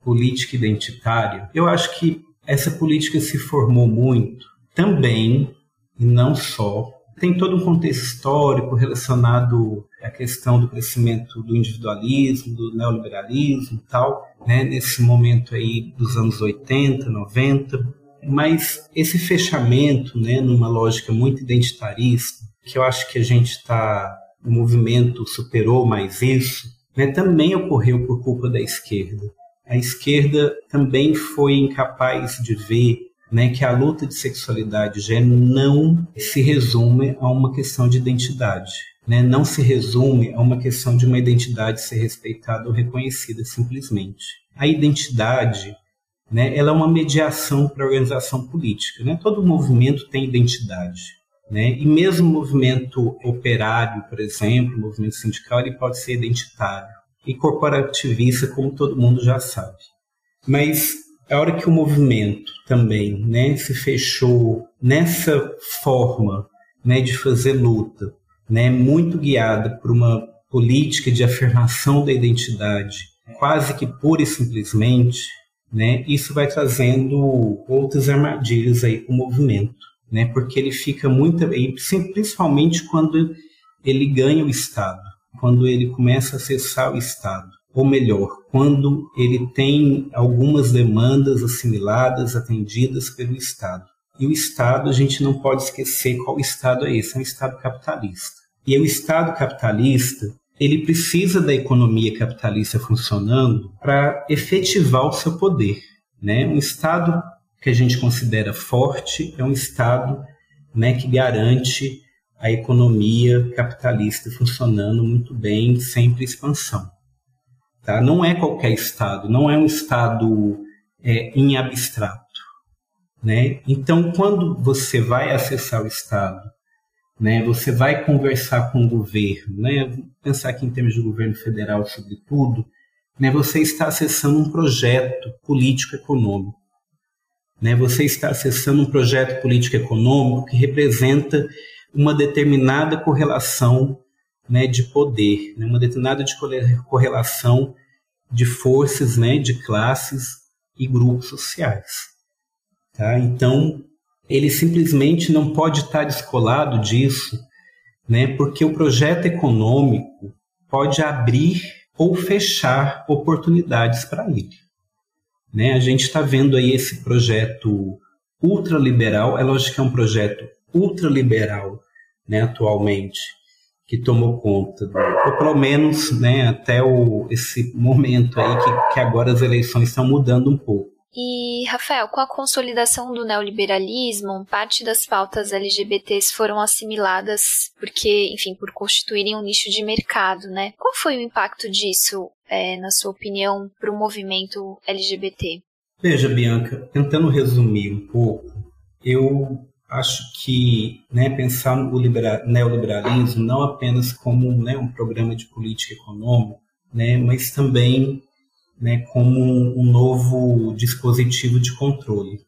política identitária, eu acho que essa política se formou muito também, e não só, tem todo um contexto histórico relacionado à questão do crescimento do individualismo, do neoliberalismo e tal, né, nesse momento aí dos anos 80, 90, mas esse fechamento, né, numa lógica muito identitarista, que eu acho que a gente está, o movimento superou mais isso, né, também ocorreu por culpa da esquerda. A esquerda também foi incapaz de ver né, que a luta de sexualidade e gênero não se resume a uma questão de identidade. Né, não se resume a uma questão de uma identidade ser respeitada ou reconhecida simplesmente. A identidade né, ela é uma mediação para a organização política. Né? Todo movimento tem identidade. Né? E mesmo o movimento operário, por exemplo, o movimento sindical, ele pode ser identitário e corporativista, como todo mundo já sabe. Mas a hora que o movimento também né, se fechou nessa forma né, de fazer luta, né, muito guiada por uma política de afirmação da identidade, quase que pura e simplesmente, né, isso vai trazendo outras armadilhas aí para o movimento, né, porque ele fica muito, principalmente quando ele ganha o Estado, quando ele começa a acessar o Estado, ou melhor, quando ele tem algumas demandas assimiladas, atendidas pelo Estado. E o Estado, a gente não pode esquecer qual Estado é esse, é um Estado capitalista. E o Estado capitalista, ele precisa da economia capitalista funcionando para efetivar o seu poder. Né? Um Estado que a gente considera forte é um Estado né, que garante a economia capitalista funcionando muito bem, sempre expansão. Tá? Não é qualquer Estado, não é um Estado é, em abstrato. Né? Então, quando você vai acessar o Estado né? Você vai conversar com o governo, né? Pensar aqui em termos de governo federal, sobretudo, né? Você está acessando um projeto político-econômico, né? Você está acessando um projeto político-econômico que representa uma determinada correlação, né? De poder, né? Uma determinada de correlação de forças, né? De classes e grupos sociais, tá? Então ele simplesmente não pode estar descolado disso, né? Porque o projeto econômico pode abrir ou fechar oportunidades para ele. Né? A gente está vendo aí esse projeto ultraliberal, é lógico que é um projeto ultraliberal né, atualmente, que tomou conta, do, ou pelo menos né, até o, esse momento aí que, que agora as eleições estão mudando um pouco. E, Rafael, com a consolidação do neoliberalismo, parte das pautas LGBTs foram assimiladas porque, enfim, por constituírem um nicho de mercado, né? Qual foi o impacto disso, é, na sua opinião, para o movimento LGBT? Veja, Bianca, tentando resumir um pouco, eu acho que né, pensar no neoliberalismo não apenas como né, um programa de política econômica, né, mas também né, como um novo dispositivo de controle.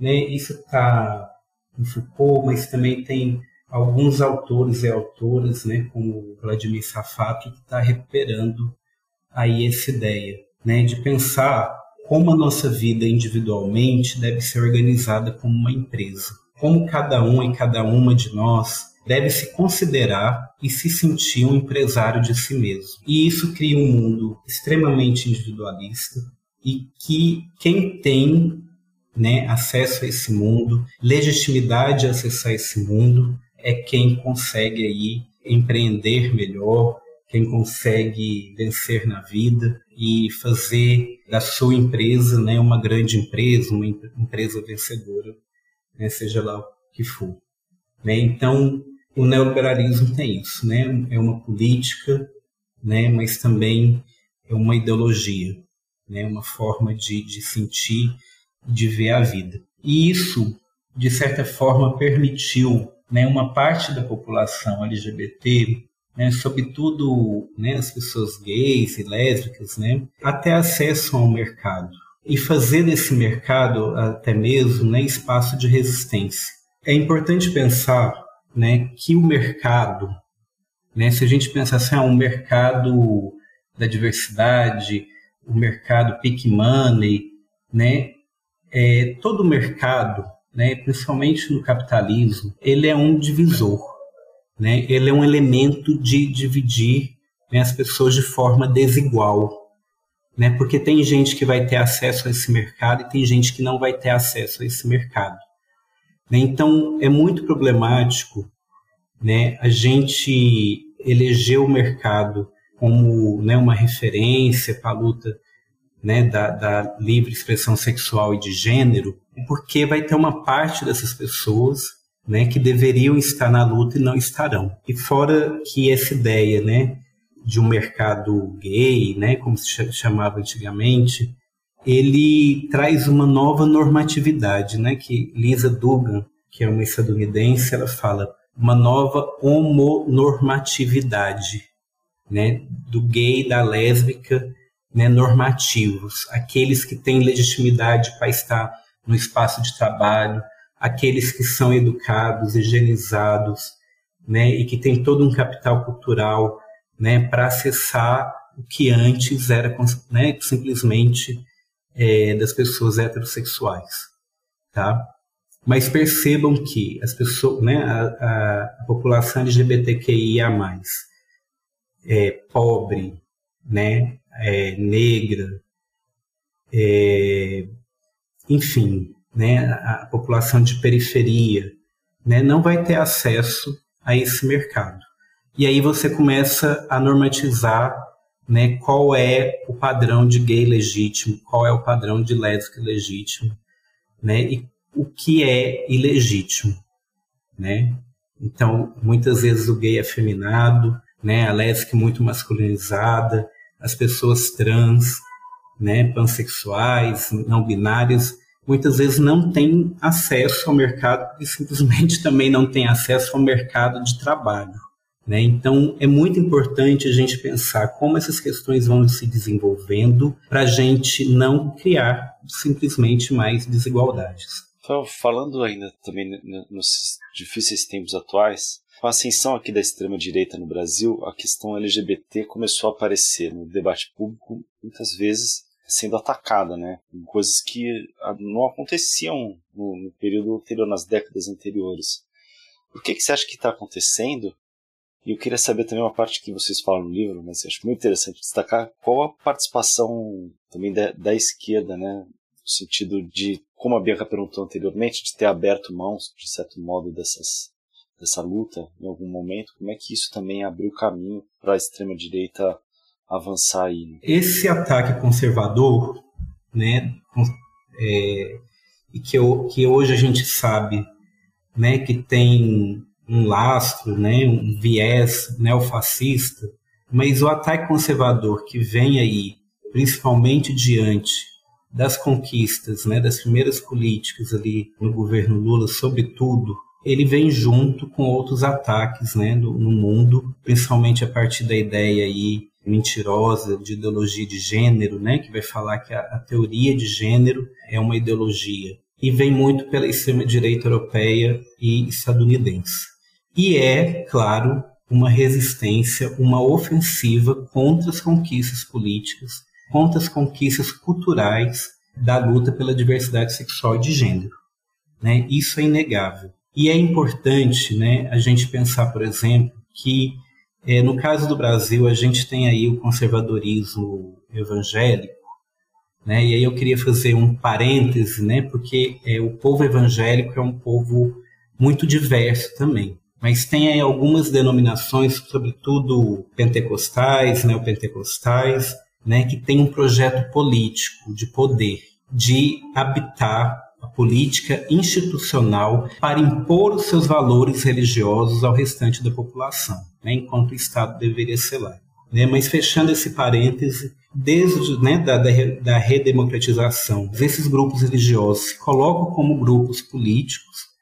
Né? Isso está em Foucault, mas também tem alguns autores e autoras, né, como Vladimir Safato, que está recuperando aí essa ideia né, de pensar como a nossa vida individualmente deve ser organizada como uma empresa. Como cada um e cada uma de nós deve se considerar e se sentir um empresário de si mesmo. E isso cria um mundo extremamente individualista e que quem tem né, acesso a esse mundo, legitimidade a acessar esse mundo, é quem consegue aí empreender melhor, quem consegue vencer na vida e fazer da sua empresa né, uma grande empresa, uma empresa vencedora, né, seja lá o que for. Né? Então, o neoliberalismo tem isso, né? É uma política, né? Mas também é uma ideologia, né? Uma forma de, de sentir, de ver a vida. E isso, de certa forma, permitiu, né? Uma parte da população LGBT, né? Sobretudo, né? As pessoas gays e lésbicas, né? Até acesso ao mercado e fazer desse mercado até mesmo, né? Espaço de resistência. É importante pensar né, que o mercado, né, se a gente pensar assim, ah, um mercado da diversidade, o mercado peak money, né, é, todo mercado, né, principalmente no capitalismo, ele é um divisor, né, ele é um elemento de dividir né, as pessoas de forma desigual, né, porque tem gente que vai ter acesso a esse mercado e tem gente que não vai ter acesso a esse mercado. Né? Então, é muito problemático né, a gente eleger o mercado como né, uma referência para a luta né, da, da, livre expressão sexual e de gênero, porque vai ter uma parte dessas pessoas né, que deveriam estar na luta e não estarão. E fora que essa ideia né, de um mercado gay, né, como se chamava antigamente, ele traz uma nova normatividade, né, que Lisa Dugan, que é uma estadunidense, ela fala uma nova homonormatividade, né, do gay, da lésbica, né, normativos, aqueles que têm legitimidade para estar no espaço de trabalho, aqueles que são educados, higienizados, né, e que têm todo um capital cultural, né, para acessar o que antes era né, simplesmente é, das pessoas heterossexuais, tá? Mas percebam que as pessoas, né, a, a população LGBTQIA+, é pobre, né, é negra, é, enfim, né, a população de periferia, né, não vai ter acesso a esse mercado. E aí você começa a normatizar né, qual é o padrão de gay legítimo, qual é o padrão de lésbica legítimo, né, e o que é ilegítimo, né? Então, muitas vezes o gay é feminado, né? A lésbica é muito masculinizada, as pessoas trans, né? Pansexuais, não binárias, muitas vezes não têm acesso ao mercado e simplesmente [LAUGHS] também não têm acesso ao mercado de trabalho. Né? Então, é muito importante a gente pensar como essas questões vão se desenvolvendo para a gente não criar simplesmente mais desigualdades. Então, falando ainda também nos difíceis tempos atuais, com a ascensão aqui da extrema-direita no Brasil, a questão LGBT começou a aparecer no debate público muitas vezes sendo atacada, né? Coisas que ah, não aconteciam no, período anterior, nas décadas anteriores. Por que, que você acha que está acontecendo? E eu queria saber também uma parte que vocês falam no livro, mas acho muito interessante destacar qual a participação também da, da esquerda, né? No sentido de, como a Bianca perguntou anteriormente, de ter aberto mãos, de certo modo, dessas, dessa luta em algum momento, como é que isso também abriu caminho para a extrema-direita avançar aí? Né? Esse ataque conservador, né, é, e que, que hoje a gente sabe né, que tem um lastro, né, um viés neofascista, mas o ataque conservador que vem aí, principalmente diante das conquistas, né, das primeiras políticas ali no governo Lula, sobretudo, ele vem junto com outros ataques né, no, no mundo, principalmente a partir da ideia aí mentirosa de ideologia de gênero, né, que vai falar que a, a teoria de gênero é uma ideologia e vem muito pela extrema-direita europeia e estadunidense. E é, claro, uma resistência, uma ofensiva contra as conquistas políticas, contra as conquistas culturais da luta pela diversidade sexual e de gênero. Né? Isso é inegável. E é importante né, a gente pensar, por exemplo, que é, no caso do Brasil a gente tem aí o conservadorismo evangélico, né? E aí eu queria fazer um parêntese, né? Porque é, o povo evangélico é um povo muito diverso também mas tem aí algumas denominações, sobretudo pentecostais, neopentecostais, né, que tem um projeto político de poder, de habitar a política institucional para impor os seus valores religiosos ao restante da população, né, enquanto o Estado deveria ser lá. Né, mas fechando esse parêntese, desde né, da, da, da redemocratização, esses grupos religiosos se colocam como grupos políticos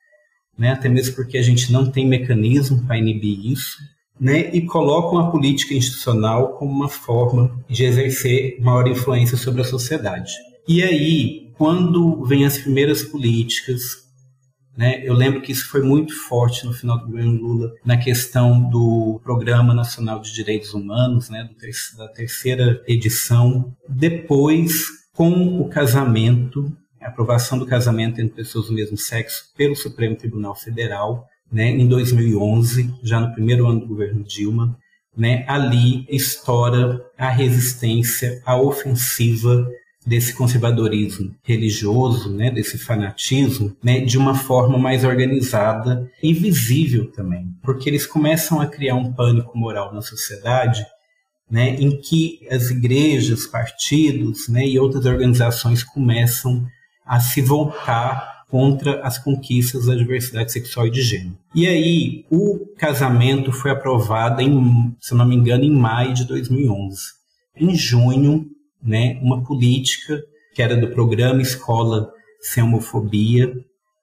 né, até mesmo porque a gente não tem mecanismo para inibir isso, né, e colocam a política institucional como uma forma de exercer maior influência sobre a sociedade. E aí, quando vem as primeiras políticas, né, eu lembro que isso foi muito forte no final do governo Lula, na questão do Programa Nacional de Direitos Humanos, né, da terceira edição. Depois, com o casamento a aprovação do casamento entre pessoas do mesmo sexo pelo Supremo Tribunal Federal, né, em 2011, já no primeiro ano do governo Dilma, né, ali estoura a resistência, a ofensiva desse conservadorismo religioso, né, desse fanatismo, né, de uma forma mais organizada e visível também, porque eles começam a criar um pânico moral na sociedade, né, em que as igrejas, partidos, né, e outras organizações começam a se voltar contra as conquistas da diversidade sexual e de gênero. E aí, o casamento foi aprovado, em, se não me engano, em maio de 2011. Em junho, né, uma política que era do programa Escola Sem Homofobia,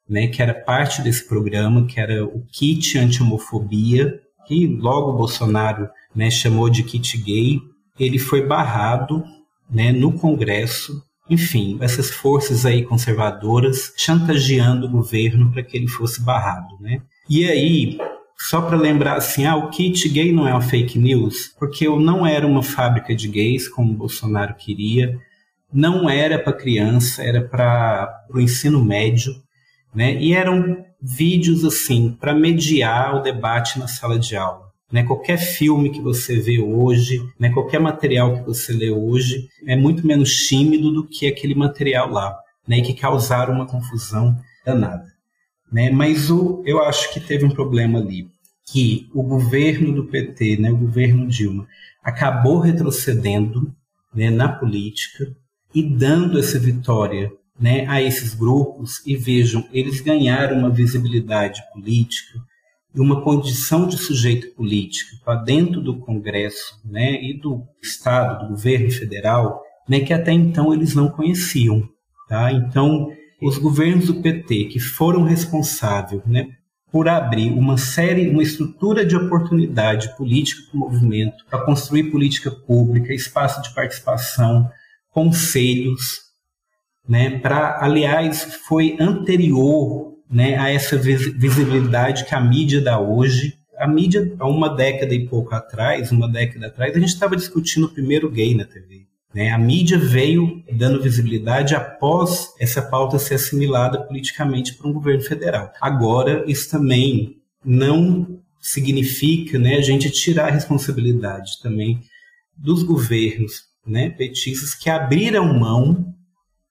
né, que era parte desse programa, que era o kit anti-homofobia, que logo Bolsonaro né, chamou de kit gay, ele foi barrado né, no Congresso enfim, essas forças aí conservadoras chantageando o governo para que ele fosse barrado, né? E aí, só para lembrar assim, ah, o kit gay não é uma fake news, porque eu não era uma fábrica de gays como o Bolsonaro queria, não era para criança, era para o ensino médio, né? E eram vídeos assim para mediar o debate na sala de aula. Né? Qualquer filme que você vê hoje, né? qualquer material que você lê hoje, é muito menos tímido do que aquele material lá, né? e que causaram uma confusão danada. Né? Mas o, eu acho que teve um problema ali, que o governo do PT, né? o governo Dilma, acabou retrocedendo né? na política e dando essa vitória né, a esses grupos e vejam, eles ganharam uma visibilidade política, e uma condição de sujeito político para dentro do Congresso né, e do Estado, do governo federal, né, que até então eles não conheciam. Tá? Então, os governos do PT que foram responsáveis né, por abrir uma série, uma estrutura de oportunidade política para o movimento, para construir política pública, espaço de participação, conselhos, né, para, aliás, foi anterior né, a essa visibilidade que a mídia dá hoje. A mídia, há uma década e pouco atrás, uma década atrás, a gente estava discutindo o primeiro gay na TV. Né? A mídia veio dando visibilidade após essa pauta ser assimilada politicamente por um governo federal. Agora, isso também não significa né, a gente tirar a responsabilidade também dos governos né, petistas que abriram mão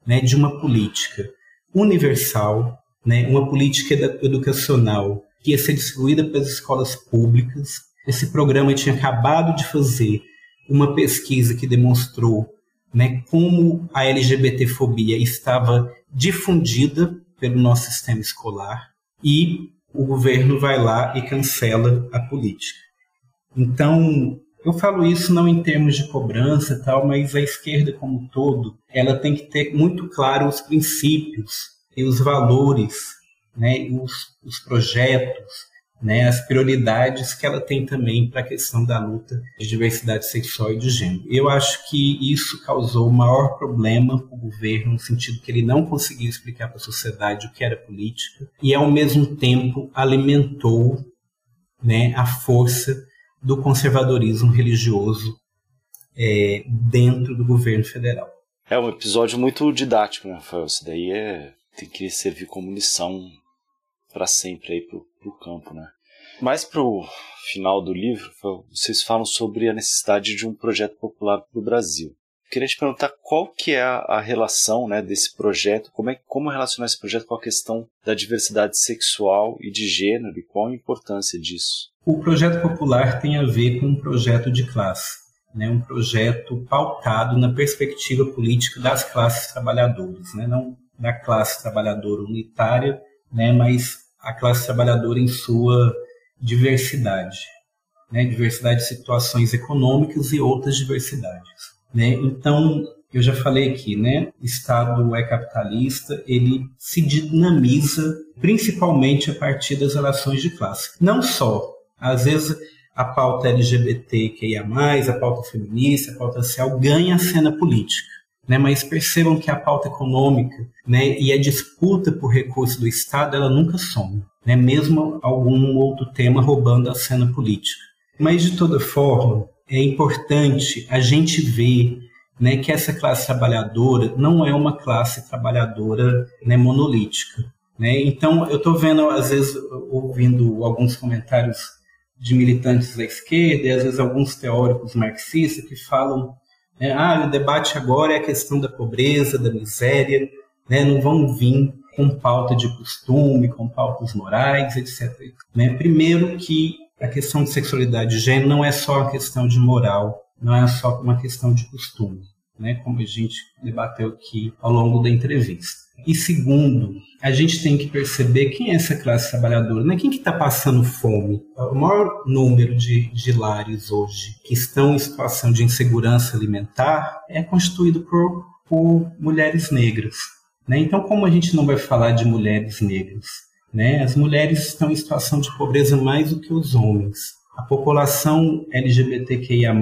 né, de uma política universal, né, uma política educacional que ia ser distribuída pelas escolas públicas. Esse programa tinha acabado de fazer uma pesquisa que demonstrou né, como a LGBTfobia estava difundida pelo nosso sistema escolar e o governo vai lá e cancela a política. Então, eu falo isso não em termos de cobrança tal, mas a esquerda como um todo, ela tem que ter muito claro os princípios e os valores, né, os, os projetos, né, as prioridades que ela tem também para a questão da luta de diversidade sexual e de gênero. Eu acho que isso causou o maior problema para o governo, no sentido que ele não conseguiu explicar para a sociedade o que era política, e ao mesmo tempo alimentou né, a força do conservadorismo religioso é, dentro do governo federal. É um episódio muito didático, né, Rafael? Isso daí é, tem que servir como lição para sempre aí pro, pro campo, né? Mais pro final do livro, vocês falam sobre a necessidade de um projeto popular para o Brasil. Queria te perguntar qual que é a, a, relação né, desse projeto, como, é, como relacionar esse projeto com a questão da diversidade sexual e de gênero e qual a importância disso? O projeto popular tem a ver com um projeto de classe, né, um projeto pautado na perspectiva política das classes trabalhadoras, né, não da classe trabalhadora unitária, né, mas a classe trabalhadora em sua diversidade, né, diversidade de situações econômicas e outras diversidades. Né? Então, eu já falei aqui, né? Estado é capitalista, ele se dinamiza principalmente a partir das relações de classe. Não só, às vezes a pauta LGBTQIA+, a pauta feminista, a pauta social ganha a cena política né? Mas percebam que a pauta econômica, né, e a disputa por recursos do Estado, ela nunca some, né? Mesmo algum outro tema roubando a cena política. Mas de toda forma, é importante a gente ver né, que essa classe trabalhadora não é uma classe trabalhadora né, monolítica. Né? Então, eu estou vendo, às vezes, ouvindo alguns comentários de militantes da esquerda e, às vezes, alguns teóricos marxistas que falam né? Ah, o debate agora é a questão da pobreza, da miséria, né? não vão vir com pauta de costume, com pautas morais, etc. Né? Primeiro que a questão de sexualidade de gênero não é só uma questão de moral, não é só uma questão de costume, né? como a gente debateu aqui ao longo da entrevista. E segundo, a gente tem que perceber quem é essa classe trabalhadora, né? quem que está passando fome. O maior número de, de lares hoje que estão em situação de insegurança alimentar é constituído por, por mulheres negras. Né? Então, como a gente não vai falar de mulheres negras? Né? As mulheres estão em situação de pobreza mais do que os homens. A população LGBTQIA+,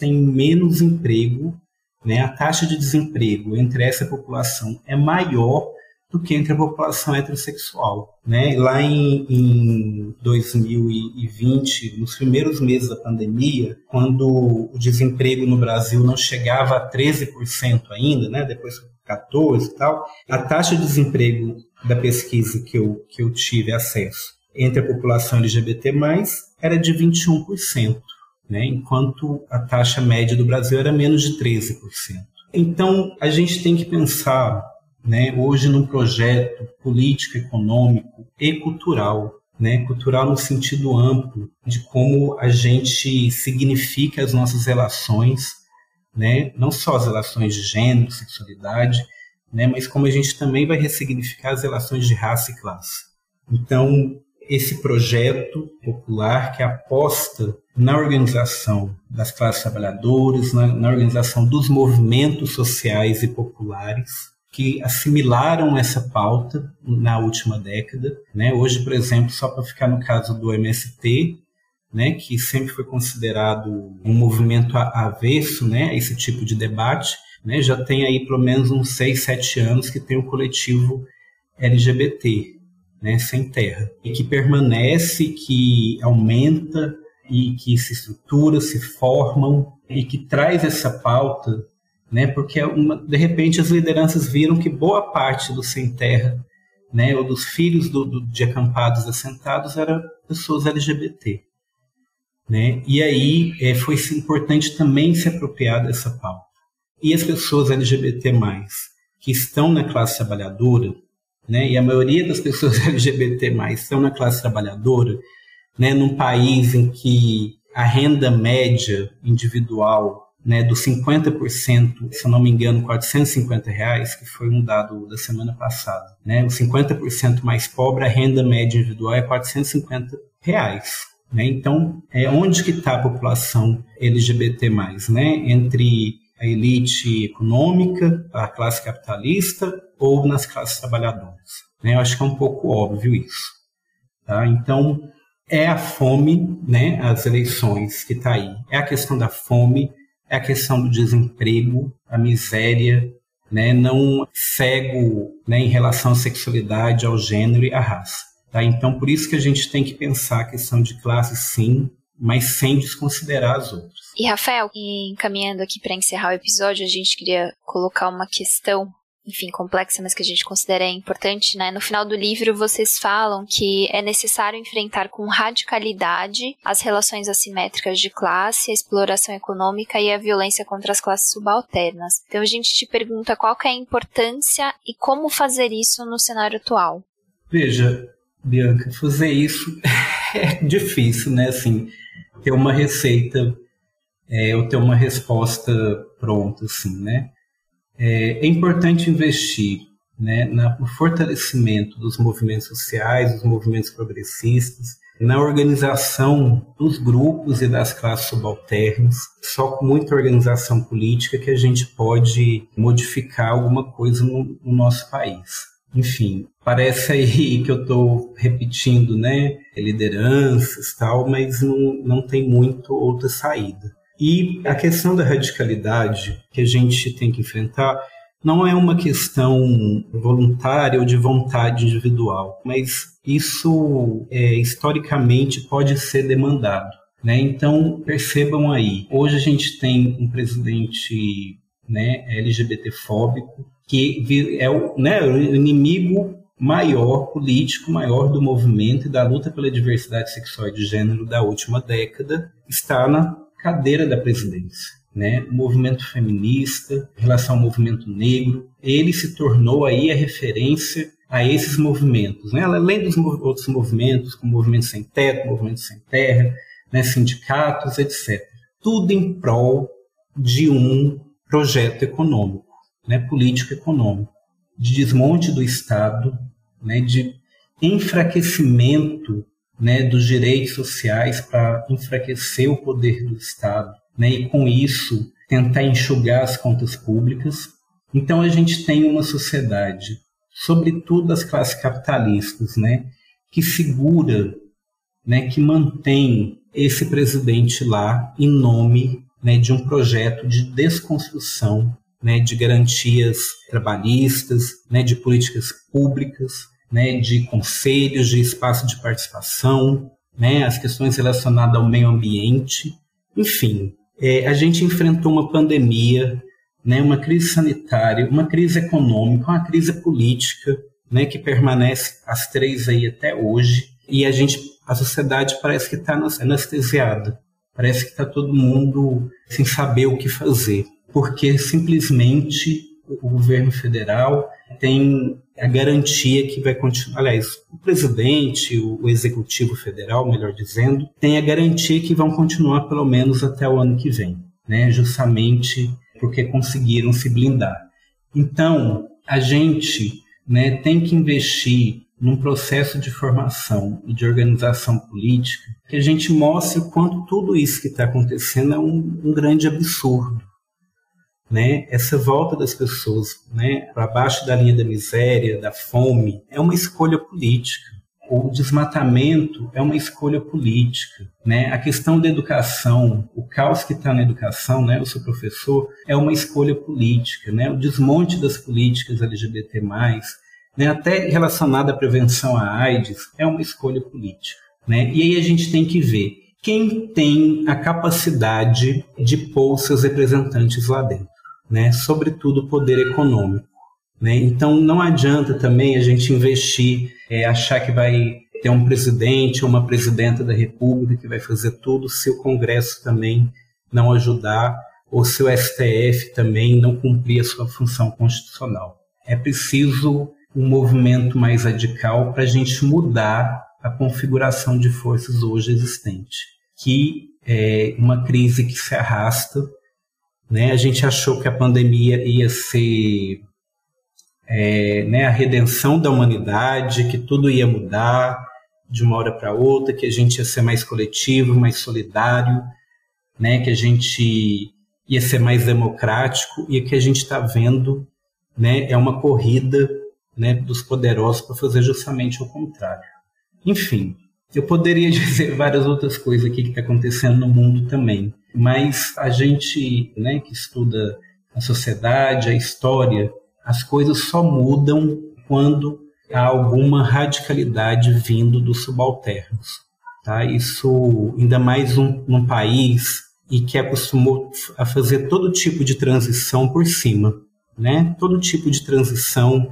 tem menos emprego né, a taxa de desemprego entre essa população é maior do que entre a população heterossexual. Né? Lá em, em 2020, nos primeiros meses da pandemia, quando o desemprego no Brasil não chegava a 13% ainda, né? depois 14% e tal, a taxa de desemprego da pesquisa que eu, que eu tive acesso entre a população LGBT+, era de 21% né, enquanto a taxa média do Brasil era menos de 13%. Então, a gente tem que pensar né, hoje num projeto político, econômico e cultural, né, cultural no sentido amplo de como a gente significa as nossas relações, né, não só as relações de gênero, sexualidade, né, mas como a gente também vai ressignificar as relações de raça e classe. Então, esse projeto popular que aposta na organização das classes trabalhadoras, na, na organização dos movimentos sociais e populares, que assimilaram essa pauta na última década. Né? Hoje, por exemplo, só para ficar no caso do MST, né, que sempre foi considerado um movimento avesso né, a esse tipo de debate, né, já tem aí pelo menos uns 6, 7 anos que tem o coletivo LGBT, né, sem terra, e que permanece, que aumenta e que se estrutura, se formam e que traz essa pauta, né, porque é uma, de repente as lideranças viram que boa parte do sem terra, né, ou dos filhos do, do, de acampados assentados eram pessoas LGBT. Né? E aí é, foi importante também se apropriar dessa pauta. E as pessoas LGBT+, que estão na classe trabalhadora, né, e a maioria das pessoas [LAUGHS] LGBT+, estão na classe trabalhadora, né, num país em que a renda média individual né, dos 50%, se eu não me engano, 450 reais, que foi um dado da semana passada. Né, os 50% mais pobre, a renda média individual é 450 reais. Né? Então, é onde que está a população LGBT+, né? entre a elite econômica, a classe capitalista ou nas classes trabalhadoras. Né? Eu acho que é um pouco óbvio isso. Tá? Então, é a fome, né, as eleições que está aí. É a questão da fome, é a questão do desemprego, a miséria, né, não cego né, em relação à sexualidade, ao gênero e à raça. Tá? Então, por isso que a gente tem que pensar a questão de classe, sim, mas sem desconsiderar as outras. E Rafael, encaminhando aqui para encerrar o episódio, a gente queria colocar uma questão, enfim, complexa, mas que a gente considera importante, né? No final do livro, vocês falam que é necessário enfrentar com radicalidade as relações assimétricas de classe, a exploração econômica e a violência contra as classes subalternas. Então a gente te pergunta qual é a importância e como fazer isso no cenário atual. Veja, Bianca, fazer isso [LAUGHS] é difícil, né? Assim, ter uma receita é, ou ter uma resposta pronta, assim, né? É, é importante investir né, no fortalecimento dos movimentos sociais, dos movimentos progressistas, na organização dos grupos e das classes subalternas. Só com muita organização política que a gente pode modificar alguma coisa no, no nosso país. Enfim, parece aí [LAUGHS] que eu estou repetindo, né? Lideranças tal, mas não, não tem muito outra saída. E a questão da radicalidade que a gente tem que enfrentar não é uma questão voluntária ou de vontade individual, mas isso é, historicamente pode ser demandado. Né? Então percebam aí, hoje a gente tem um presidente né, LGBTfóbico que é o, né, o inimigo maior, político maior do movimento e da luta pela diversidade sexual e de gênero da última década, está na cadeira da presidência. Né? O movimento feminista, em relação ao movimento negro, ele se tornou aí a referência a esses movimentos, né? além dos outros movimentos, como movimento sem teto, movimento sem terra, né? sindicatos, etc. Tudo em prol de um projeto econômico, né? político econômico, de desmonte do Estado, né? de enfraquecimento né, dos direitos sociais para enfraquecer o poder do Estado, né, e com isso tentar enxugar as contas públicas. Então a gente tem uma sociedade, sobretudo as classes capitalistas, né, que segura, né, que mantém esse presidente lá em nome né, de um projeto de desconstrução né, de garantias trabalhistas, né, de políticas públicas, né, de conselhos, de espaço de participação, né, as questões relacionadas ao meio ambiente, enfim, é, a gente enfrentou uma pandemia, né, uma crise sanitária, uma crise econômica, uma crise política, né, que permanece as três aí até hoje, e a gente, a sociedade parece que está anestesiada, parece que está todo mundo sem saber o que fazer, porque simplesmente o governo federal tem a garantia que vai continuar. Aliás, o presidente, o executivo federal, melhor dizendo, tem a garantia que vão continuar pelo menos até o ano que vem, né? justamente porque conseguiram se blindar. Então, a gente né, tem que investir num processo de formação e de organização política que a gente mostre o quanto tudo isso que está acontecendo é um, um grande absurdo né, essa volta das pessoas né, para baixo da linha da miséria, da fome, é uma escolha política. O desmatamento é uma escolha política. Né? A questão da educação, o caos que está na educação, né, eu sou professor, é uma escolha política. Né? O desmonte das políticas LGBT, né, até relacionada à prevenção à AIDS, é uma escolha política. Né? E aí a gente tem que ver quem tem a capacidade de pôr seus representantes lá dentro né? sobretudo o poder econômico. Né? Então não adianta também a gente investir, é, achar que vai ter um presidente ou uma presidenta da República que vai fazer tudo se o Congresso também não ajudar ou se o STF também não cumprir a sua função constitucional. É preciso um movimento mais radical para a gente mudar a configuração de forças hoje existente, que é uma crise que se arrasta né? A gente achou que a pandemia ia ser é, né, a redenção da humanidade, que tudo ia mudar de uma hora para outra, que a gente ia ser mais coletivo, mais solidário, né, que a gente ia ser mais democrático e o que a gente está vendo né, é uma corrida né, dos poderosos para fazer justamente o contrário. Enfim, eu poderia [LAUGHS] dizer várias outras coisas aqui que está acontecendo no mundo também, mas a gente né, que estuda a sociedade, a história, as coisas só mudam quando há alguma radicalidade vindo dos subalternos. Tá? Isso, ainda mais um, num país e que acostumou a fazer todo tipo de transição por cima, né? Todo tipo de transição,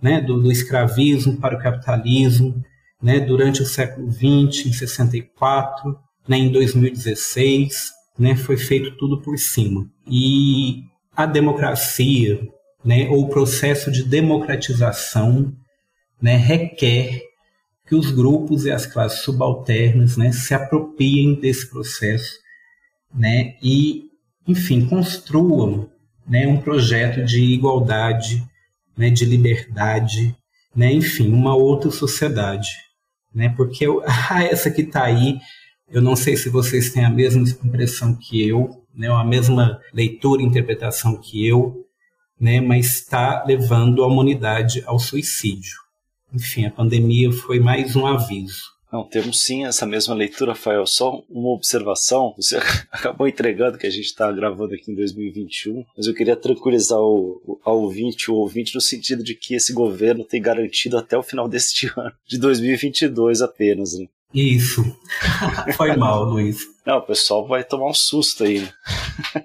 né? Do, do escravismo para o capitalismo, né, durante o século XX, em 64, né, em 2016, né, foi feito tudo por cima. E a democracia, né, ou o processo de democratização, né, requer que os grupos e as classes subalternas né, se apropriem desse processo né, e, enfim, construam né, um projeto de igualdade, né, de liberdade, né, enfim, uma outra sociedade né? Porque eu, [LAUGHS] ah, essa que está aí, eu não sei se vocês têm a mesma impressão que eu, né? A mesma leitura e interpretação que eu, né? Mas está levando a humanidade ao suicídio. Enfim, a pandemia foi mais um aviso. Não, temos sim essa mesma leitura, Rafael. Só uma observação. Você [LAUGHS] acabou entregando que a gente está gravando aqui em 2021, mas eu queria tranquilizar o, o, o ouvinte, o ouvinte no sentido de que esse governo tem garantido até o final deste [LAUGHS] ano, de 2022 apenas. Né? Isso. [LAUGHS] Foi mal, Luiz. Não, o pessoal vai tomar um susto aí. Né?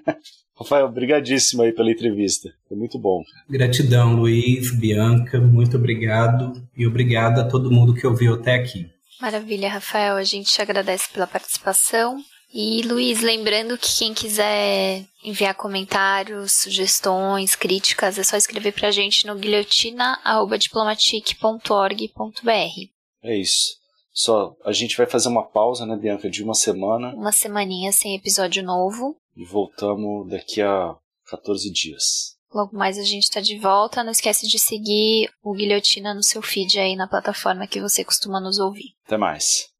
[LAUGHS] Rafael, obrigadíssimo aí pela entrevista. Foi muito bom. Gratidão, Luiz, Bianca, muito obrigado. E obrigado a todo mundo que ouviu até aqui. Maravilha, Rafael. A gente te agradece pela participação. E Luiz, lembrando que quem quiser enviar comentários, sugestões, críticas, é só escrever pra gente no guilhotina@diplomatic.org.br. É isso. Só a gente vai fazer uma pausa, né, Bianca, de uma semana. Uma semaninha sem episódio novo. E voltamos daqui a 14 dias. Logo mais a gente está de volta. Não esquece de seguir o Guilhotina no seu feed aí na plataforma que você costuma nos ouvir. Até mais.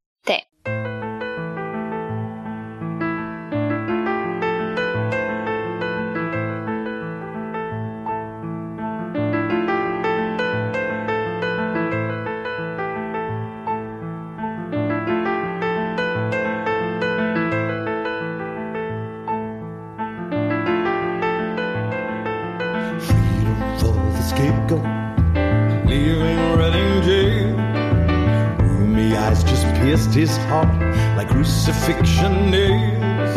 Pierced his heart like crucifixion nails.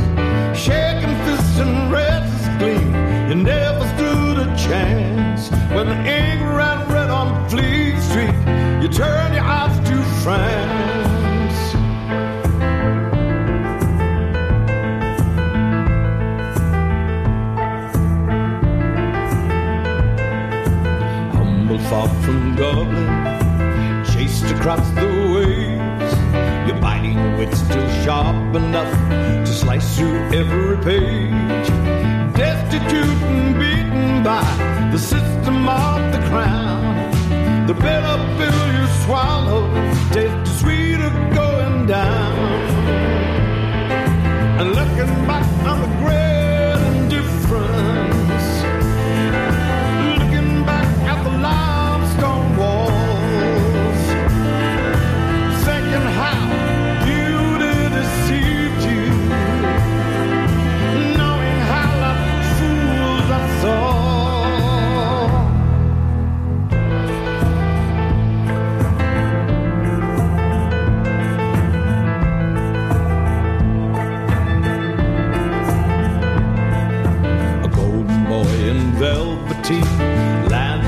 Shaking fists and red gleam, you never stood a chance. When the ink ran red on Fleet Street, you turned your eyes to France. Humble far from Dublin, chased across the Oh, biting wit still sharp enough to slice through every page. Destitute and beaten by the system of the crown. The bitter pill you swallow tastes sweeter going down. And looking back on the great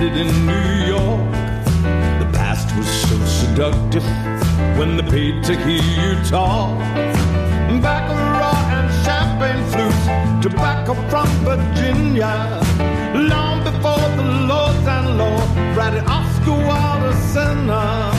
landed in New York. The past was so seductive when they paid to hear you talk. Baccarat and champagne flutes, tobacco from Virginia. Long before the Lord's and Lord, writing Oscar Wilde a sinner.